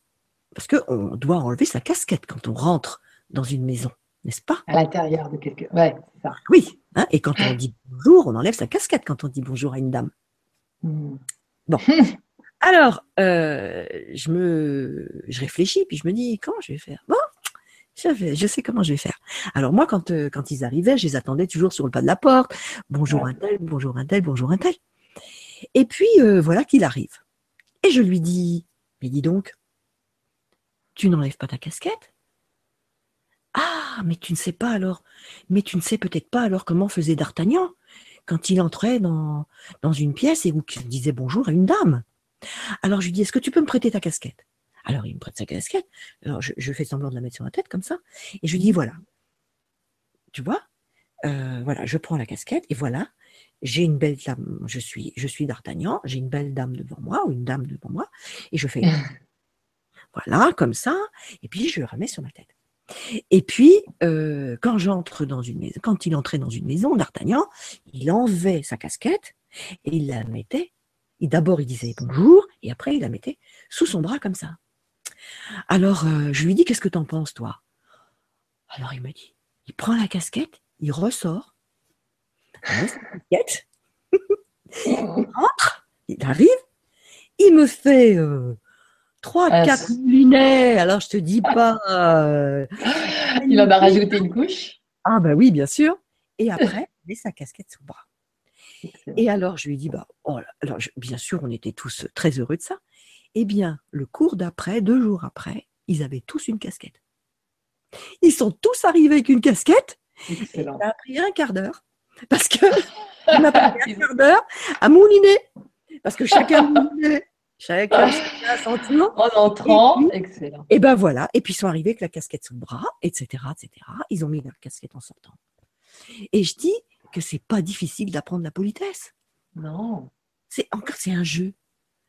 parce qu'on doit enlever sa casquette quand on rentre dans une maison, n'est-ce pas? À l'intérieur de quelqu'un. Ouais, ça. Oui, hein, et quand on dit bonjour, on enlève sa casquette quand on dit bonjour à une dame. Hmm. Bon. (laughs) Alors, euh, je me, je réfléchis, puis je me dis, comment je vais faire? Bon, je, sais comment je vais faire. Alors moi, quand, euh, quand ils arrivaient, je les attendais toujours sur le pas de la porte. Bonjour un tel, bonjour un tel, bonjour un tel. Et puis, euh, voilà qu'il arrive. Et je lui dis, mais dis donc, tu n'enlèves pas ta casquette? Ah, mais tu ne sais pas alors, mais tu ne sais peut-être pas alors comment faisait D'Artagnan quand il entrait dans, dans une pièce et où il disait bonjour à une dame. Alors je lui dis, est-ce que tu peux me prêter ta casquette? Alors il me prête sa casquette, alors je, fais semblant de la mettre sur la tête comme ça, et je lui dis, voilà, tu vois, euh, voilà, je prends la casquette et voilà, j'ai une belle dame, je suis, je suis d'Artagnan, j'ai une belle dame devant moi ou une dame devant moi, et je fais (laughs) voilà, comme ça, et puis je le remets sur ma tête. Et puis, euh, quand j'entre dans une maison, quand il entrait dans une maison, d'Artagnan, il enlevait sa casquette et il la mettait. Et d'abord, il disait bonjour, et après, il la mettait sous son bras comme ça. Alors, euh, je lui dis, qu'est-ce que t'en penses, toi? Alors, il me dit, il prend la casquette, il ressort, il rentre, il arrive, il me fait euh, trois, ah, quatre moulinets. Alors je te dis pas. Euh, il en a rajouté une couche? Ah ben oui, bien sûr. Et après, (laughs) il met sa casquette sous le bras. Et alors je lui dis bah oh alors bien sûr on était tous très heureux de ça. Eh bien le cours d'après, deux jours après, ils avaient tous une casquette. Ils sont tous arrivés avec une casquette. ça a pris un quart d'heure parce que on a passé un quart d'heure à mouliner. Parce que chacun moulinait. Chacun, chacun sentiment. En entrant, excellent. Et ben voilà. Et puis ils sont arrivés avec la casquette sous le bras, etc., etc. Ils ont mis la casquette en sortant. Et je dis que c'est pas difficile d'apprendre la politesse. Non. C'est encore c'est un jeu.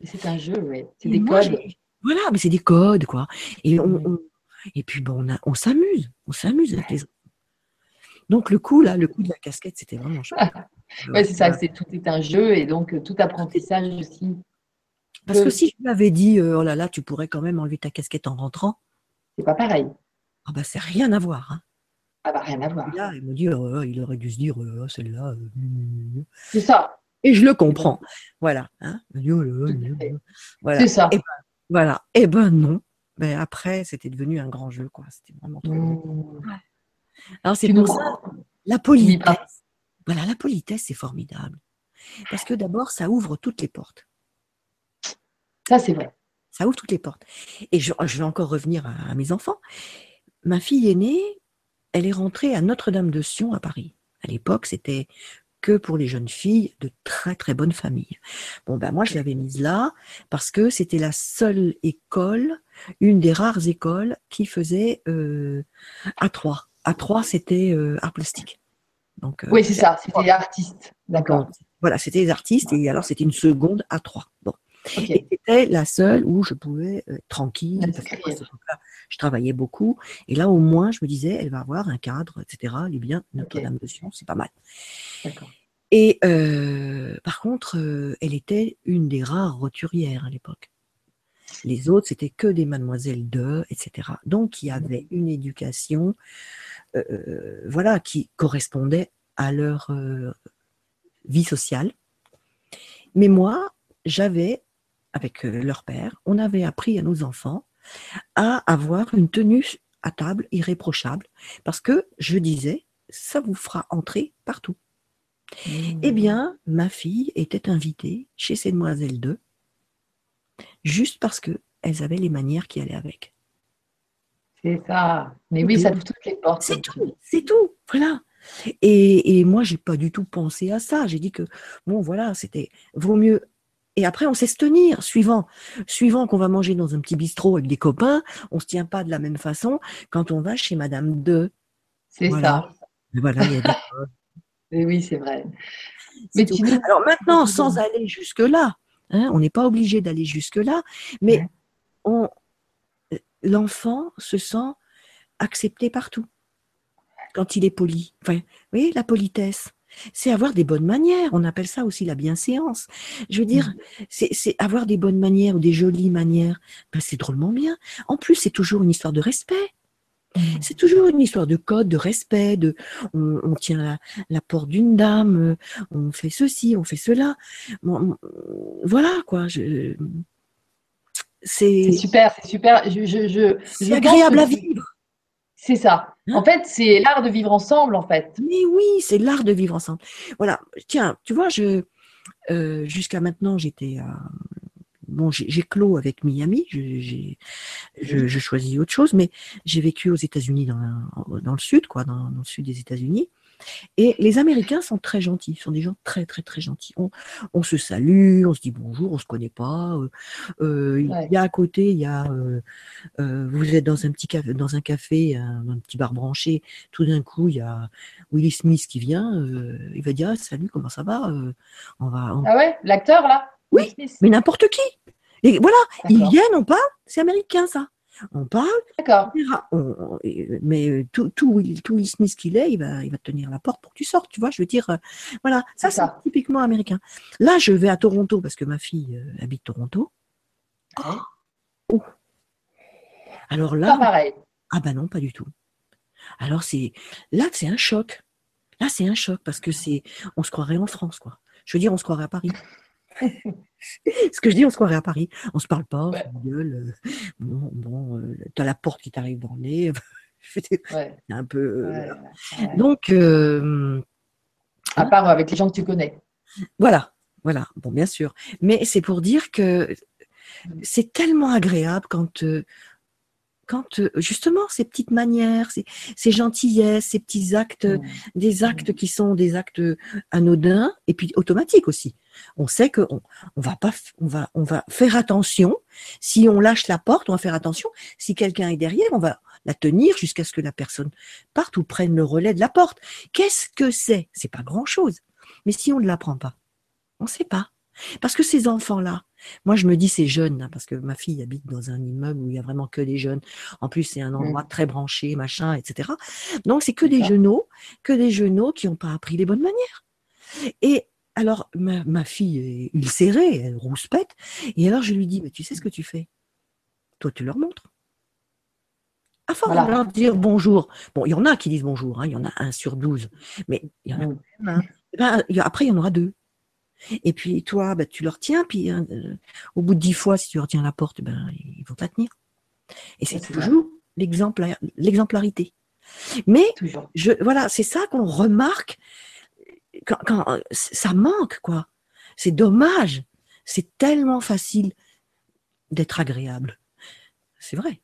C'est un jeu, oui. C'est des codes. Voilà, mais c'est des codes, quoi. Et, on, et puis bon, on, on s'amuse. On s'amuse avec les donc le coup là, le coup de la casquette, c'était vraiment chouette. oui, c'est ça, c'est tout est un jeu et donc euh, tout apprentissage aussi. Parce que si je m'avais dit euh, oh là là, tu pourrais quand même enlever ta casquette en rentrant. C'est pas pareil. Ah bah c'est rien à voir. Hein. Ah bah rien à voir. Là, il me dit oh, il aurait dû se dire oh, celle-là. Euh, c'est ça. Et je le comprends. Voilà. Hein. voilà. C'est ça. Et ben, voilà. Et eh ben non. Mais après, c'était devenu un grand jeu, quoi. C'était vraiment trop. Mmh. Alors c'est pour ça, la politesse. Voilà, la politesse, c'est formidable. Parce que d'abord, ça ouvre toutes les portes. Ça, c'est vrai. Ça ouvre toutes les portes. Et je, vais encore revenir à, mes enfants. Ma fille aînée, elle est rentrée à Notre-Dame de Sion à Paris. À l'époque, c'était que pour les jeunes filles de très très bonnes familles. Bon ben moi je l'avais mise là parce que c'était la seule école, une des rares écoles qui faisait euh, à trois à trois, c'était euh, art plastique. Donc, euh, oui, c'est ça, c'était les artistes. D'accord. Voilà, c'était les artistes et alors c'était une seconde à trois. Bon. C'était la seule où je pouvais être tranquille. je travaillais beaucoup. Et là, au moins, je me disais, elle va avoir un cadre, etc. Elle est bien, Notre-Dame de Sion, c'est pas mal. Et euh, par contre, elle était une des rares roturières à l'époque. Les autres, c'était que des mademoiselles de, etc. Donc, il y avait une éducation, euh, euh, voilà, qui correspondait à leur euh, vie sociale. Mais moi, j'avais, avec leur père, on avait appris à nos enfants à avoir une tenue à table irréprochable, parce que je disais, ça vous fera entrer partout. Mmh. Eh bien, ma fille était invitée chez ces demoiselles de juste parce qu'elles avaient les manières qui allaient avec. C'est ça. Mais oui, ça ouvre toutes les portes. C'est tout, c'est tout. Voilà. Et, et moi, j'ai pas du tout pensé à ça. J'ai dit que, bon, voilà, c'était, vaut mieux et après, on sait se tenir, suivant, suivant qu'on va manger dans un petit bistrot avec des copains, on se tient pas de la même façon quand on va chez Madame de. C'est ça. Voilà, il y a des (laughs) oui, c'est vrai. Mais Alors maintenant, sans aller jusque-là, hein, on n'est pas obligé d'aller jusque-là, mais on, l'enfant se sent accepté partout quand il est poli. Enfin, vous voyez, la politesse c'est avoir des bonnes manières. On appelle ça aussi la bienséance. Je veux dire, mmh. c'est avoir des bonnes manières ou des jolies manières. Ben, c'est drôlement bien. En plus, c'est toujours une histoire de respect. Mmh. C'est toujours une histoire de code, de respect, de on, tient la, porte d'une dame, on fait ceci, on fait cela. voilà quoi. C'est super, c'est super. Je, je, c'est agréable à vivre. C'est ça. Hein en fait, c'est l'art de vivre ensemble, en fait. Mais oui, c'est l'art de vivre ensemble. Voilà. Tiens, tu vois, je euh, jusqu'à maintenant, j'étais bon, j'ai clos avec Miami. J'ai je, choisis autre chose, mais j'ai vécu aux États-Unis dans, dans le sud, quoi, dans, dans le sud des États-Unis. Et les Américains sont très gentils, sont des gens très très très gentils. On, se salue, on se dit bonjour, on se connaît pas. Euh, euh, il y a à côté, il y a, euh, vous êtes dans un petit café, dans un café, un, petit bar branché. Tout d'un coup, il y a Willie Smith qui vient. il va dire ah, salut, comment ça va On va. Ah ouais, l'acteur là? Oui, mais n'importe qui. Et voilà, ils viennent, on parle, c'est américain ça on parle. D'accord. mais euh, tout, tout, tout Smith qu'il est, il va, il va te tenir la porte pour que tu sortes, tu vois. Je veux dire, euh, voilà, ça c'est typiquement américain. Là, je vais à Toronto parce que ma fille euh, habite Toronto. Oh. Alors là. Pas pareil. Ah ben non, pas du tout. Alors c'est là c'est un choc. Là c'est un choc parce que c'est, on se croirait en France quoi. Je veux dire, on se croirait à Paris. (laughs) Ce que je dis, on se croirait à Paris. On se parle pas, on se gueule. Euh, bon, bon euh, t'as la porte qui t'arrive dans le nez. (laughs) c'est un peu. Euh, Donc. à part avec les gens que tu connais. Voilà, voilà. Bon, bien sûr. Mais c'est pour dire que mm. c'est tellement agréable quand quand euh, justement ces petites manières, ces, gentillesses, ces petits actes, mmh. des actes mmh. qui sont des actes anodins et puis automatiques aussi. On sait que on, va pas, on va, on va faire attention. Si on lâche la porte, on va faire attention. Si quelqu'un est derrière, on va la tenir jusqu'à ce que la personne parte ou prenne le relais de la porte. Qu'est-ce que c'est? C'est pas grand chose. Mais si on ne l'apprend pas, on ne sait pas. Parce que ces enfants-là, moi, je me dis c'est jeune, hein, parce que ma fille habite dans un immeuble où il y a vraiment que des jeunes. En plus, c'est un mmh. endroit très branché, machin, etc. Donc, c'est que des genoux, que des genoux qui n'ont pas appris les bonnes manières. Et alors, ma, fille, il serrée, elle rouspète. Et alors, je lui dis, mais tu sais ce que tu fais? Toi, tu leur montres. À force de leur dire bonjour. Bon, il y en a qui disent bonjour, hein, il y en a un sur douze. Mais il y en a mmh. hein. eh ben, après, il y en aura deux. Et puis toi, bah, tu leur tiens, puis hein, euh, au bout de dix fois, si tu retiens la porte, ben, ils vont la tenir. Et c'est toujours l'exemplarité. Mais je, voilà, c'est ça qu'on remarque quand, ça manque, quoi. C'est dommage. C'est tellement facile d'être agréable. C'est vrai.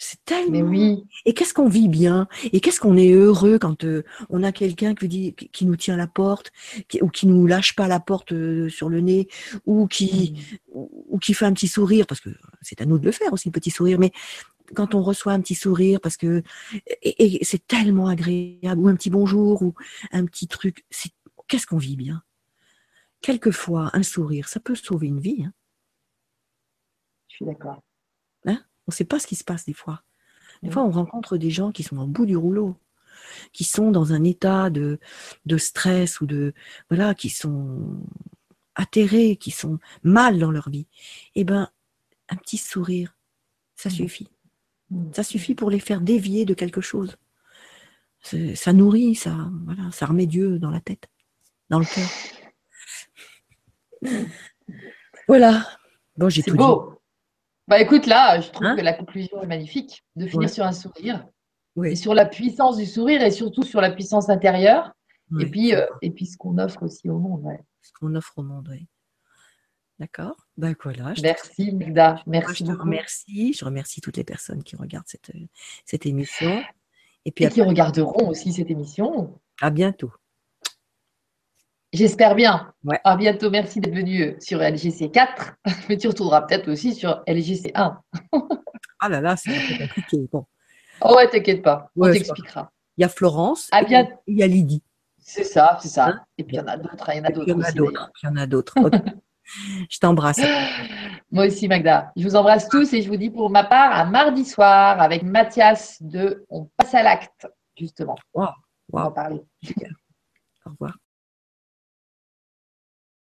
C'est tellement. oui. Et qu'est-ce qu'on vit bien? Et qu'est-ce qu'on est heureux quand euh, on a quelqu'un qui, dit, qui nous tient la porte, ou qui nous lâche pas la porte euh, sur le nez, ou qui, mmh. ou, qui fait un petit sourire, parce que c'est à nous de le faire aussi, le petit sourire, mais quand on reçoit un petit sourire, parce que et, c'est tellement agréable, ou un petit bonjour, ou un petit truc, c'est qu'est-ce qu'on vit bien? Quelquefois, un sourire, ça peut sauver une vie. Hein. Je suis d'accord. On ne sait pas ce qui se passe des fois. Des fois, on rencontre des gens qui sont au bout du rouleau, qui sont dans un état de, de stress ou de voilà, qui sont atterrés, qui sont mal dans leur vie. Eh ben, un petit sourire, ça mmh. suffit. Ça suffit pour les faire dévier de quelque chose. Ça nourrit, ça, voilà, ça remet Dieu dans la tête, dans le cœur. Voilà. Bon, j'ai tout beau. Bah écoute, là, je trouve hein que la conclusion est magnifique, de finir sur un sourire. Et sur la puissance du sourire et surtout sur la puissance intérieure. Et, puis, euh, et puis ce qu'on offre aussi au monde. Ce qu'on offre au monde, oui. D'accord ben voilà, Merci, Migda. Merci je te remercie. Je remercie toutes les personnes qui regardent cette, cette émission. Et, puis et qui regarderont aussi cette émission. À bientôt. J'espère bien. Ouais. À bientôt. Merci d'être venu sur LGC 4. (laughs) Mais tu retourneras peut-être aussi sur LGC 1. (laughs) Ah là là, c'est un peu compliqué. Bon. Oh ouais, t'inquiète pas. On Ouais, t'expliquera. Il y a Florence, À il y a Lydie. C'est ça, c'est ça. Hein Et puis il y en a d'autres. Il y en a d'autres Il y en a d'autres. (laughs) (laughs) Je t'embrasse. (gasps) Moi aussi, Magda. Je vous embrasse tous et je vous dis pour ma part à mardi soir avec Mathias de On passe à l'acte, justement. Wow. On va en parler. Au revoir.